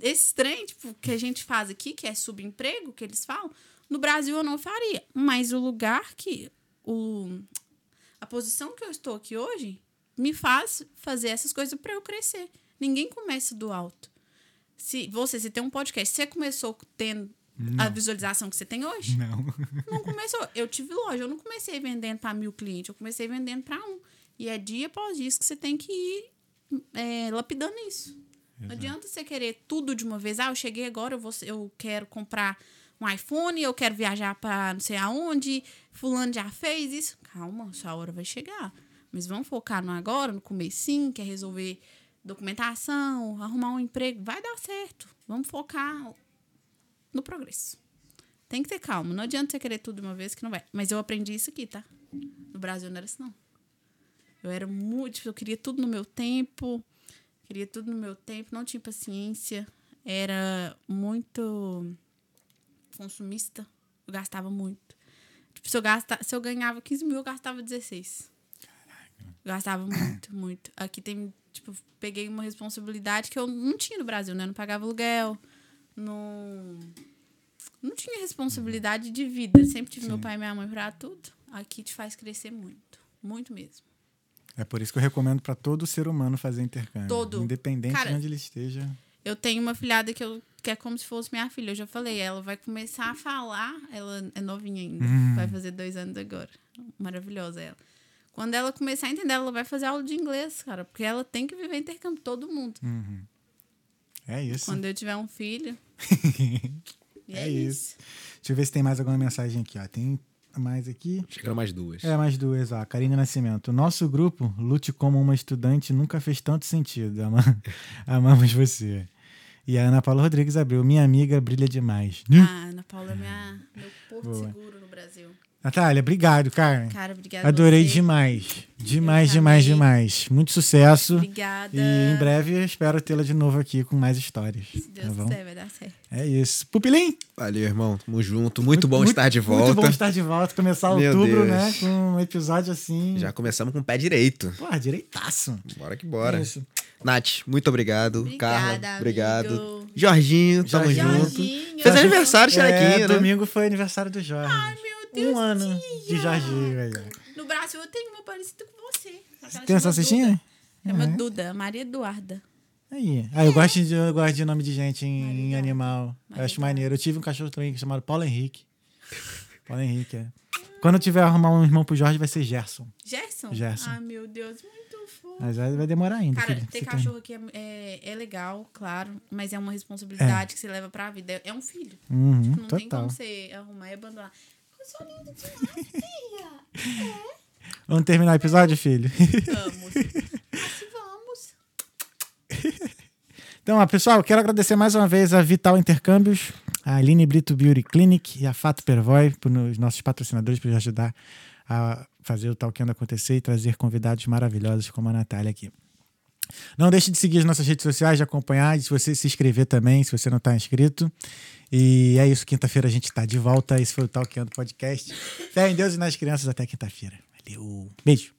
Esse trem tipo, que a gente faz aqui, que é subemprego, que eles falam, no Brasil eu não faria. Mas o lugar que. O, a posição que eu estou aqui hoje me faz fazer essas coisas para eu crescer. Ninguém começa do alto. Se você se tem um podcast, você começou tendo a visualização que você tem hoje? Não. Não começou. Eu tive loja, eu não comecei vendendo para mil clientes, eu comecei vendendo para um. E é dia após dia que você tem que ir é, lapidando isso. Não adianta você querer tudo de uma vez. Ah, eu cheguei agora, eu, vou, eu quero comprar um iPhone, eu quero viajar para não sei aonde, fulano já fez isso. Calma, sua hora vai chegar. Mas vamos focar no agora, no comecinho, quer resolver documentação, arrumar um emprego, vai dar certo. Vamos focar no progresso. Tem que ter calma. Não adianta você querer tudo de uma vez que não vai. Mas eu aprendi isso aqui, tá? No Brasil não era assim, não. Eu era muito. Eu queria tudo no meu tempo. Queria tudo no meu tempo. Não tinha paciência. Era muito consumista. Eu gastava muito. Tipo, se eu, gasta, se eu ganhava 15 mil, eu gastava 16. Gastava muito, muito. Aqui tem, tipo, peguei uma responsabilidade que eu não tinha no Brasil, né? Não pagava aluguel, não. Não tinha responsabilidade de vida. Sempre tive meu pai e minha mãe pra tudo. Aqui te faz crescer muito. Muito mesmo. É por isso que eu recomendo para todo ser humano fazer intercâmbio. Todo. Independente Cara, de onde ele esteja. Eu tenho uma filhada que, eu, que é como se fosse minha filha. Eu já falei, ela vai começar a falar. Ela é novinha ainda. Vai fazer dois anos agora. Maravilhosa ela. Quando ela começar a entender, ela vai fazer aula de inglês, cara. Porque ela tem que viver intercâmbio, todo mundo. É isso. Quando eu tiver um filho. e É isso. Deixa eu ver se tem mais alguma mensagem aqui, ó. Tem mais aqui. Chegaram mais duas. É, mais duas, ó. Karine Nascimento. Nosso grupo, Lute como uma estudante, nunca fez tanto sentido. Ama- Amamos você. E a Ana Paula Rodrigues abriu. Minha amiga brilha demais. A Ana Paula é minha, meu porto Boa. seguro no Brasil. Natália, obrigado, cara. Cara, obrigada. Adorei você. demais. Demais, demais, demais. Muito sucesso. Obrigada. E em breve eu espero tê-la de novo aqui com mais histórias. Se Deus tá bom? quiser, vai dar certo. É isso. Pupilim! Valeu, irmão. Tamo junto. Muito, bom estar de volta. Muito bom estar de volta. Começar Meu outubro, Deus. né? Com um episódio assim. Já começamos com o pé direito. Porra, direitaço. Bora que bora. Isso. Nath, muito obrigado. Obrigada, Carla, obrigado. amigo. Jorginho, tamo Jorginho. junto. Jorginho. Fez aniversário, é, Xerequinho, né? domingo foi aniversário do Jorge. Ai, meu Deus. um ano de. Jorginho ó. No Brasil eu tenho uma parecida com você. Ela Tem essa cestinha? Duda. Chama Uhum. Duda, Maria Eduarda. Aí. Ah, eu gosto, de, eu gosto de nome de gente em, em Maria. animal. Eu Maria. acho maneiro. Eu tive um cachorro também chamado Paulo Henrique. Paulo Henrique, é. Quando eu tiver arrumar um irmão pro Jorge, vai ser Gerson. Gerson? Gerson. Ai, meu Deus, muito fofo. Mas vai, demorar ainda. Cara, filho. ter Você tem- cachorro aqui é, é, é legal, claro, mas é uma responsabilidade que você leva pra vida. É um filho. Uhum, Não tem total. como você arrumar e abandonar. Eu sou linda demais, filha. Vamos terminar o episódio, filho? Vamos. Assim vamos. Então, pessoal, quero agradecer mais uma vez a Vital Intercâmbios, a Aline Brito Beauty Clinic e a Fato Pervoy, por nos nossos patrocinadores, por ajudar a fazer o Talkando acontecer e trazer convidados maravilhosos como a Natália aqui. Não deixe de seguir as nossas redes sociais, de acompanhar, de você se inscrever também, se você não está inscrito. E é isso, quinta-feira a gente está de volta. Esse foi o Talkando Podcast. Fé em Deus e nas crianças até quinta-feira. Valeu. Beijo.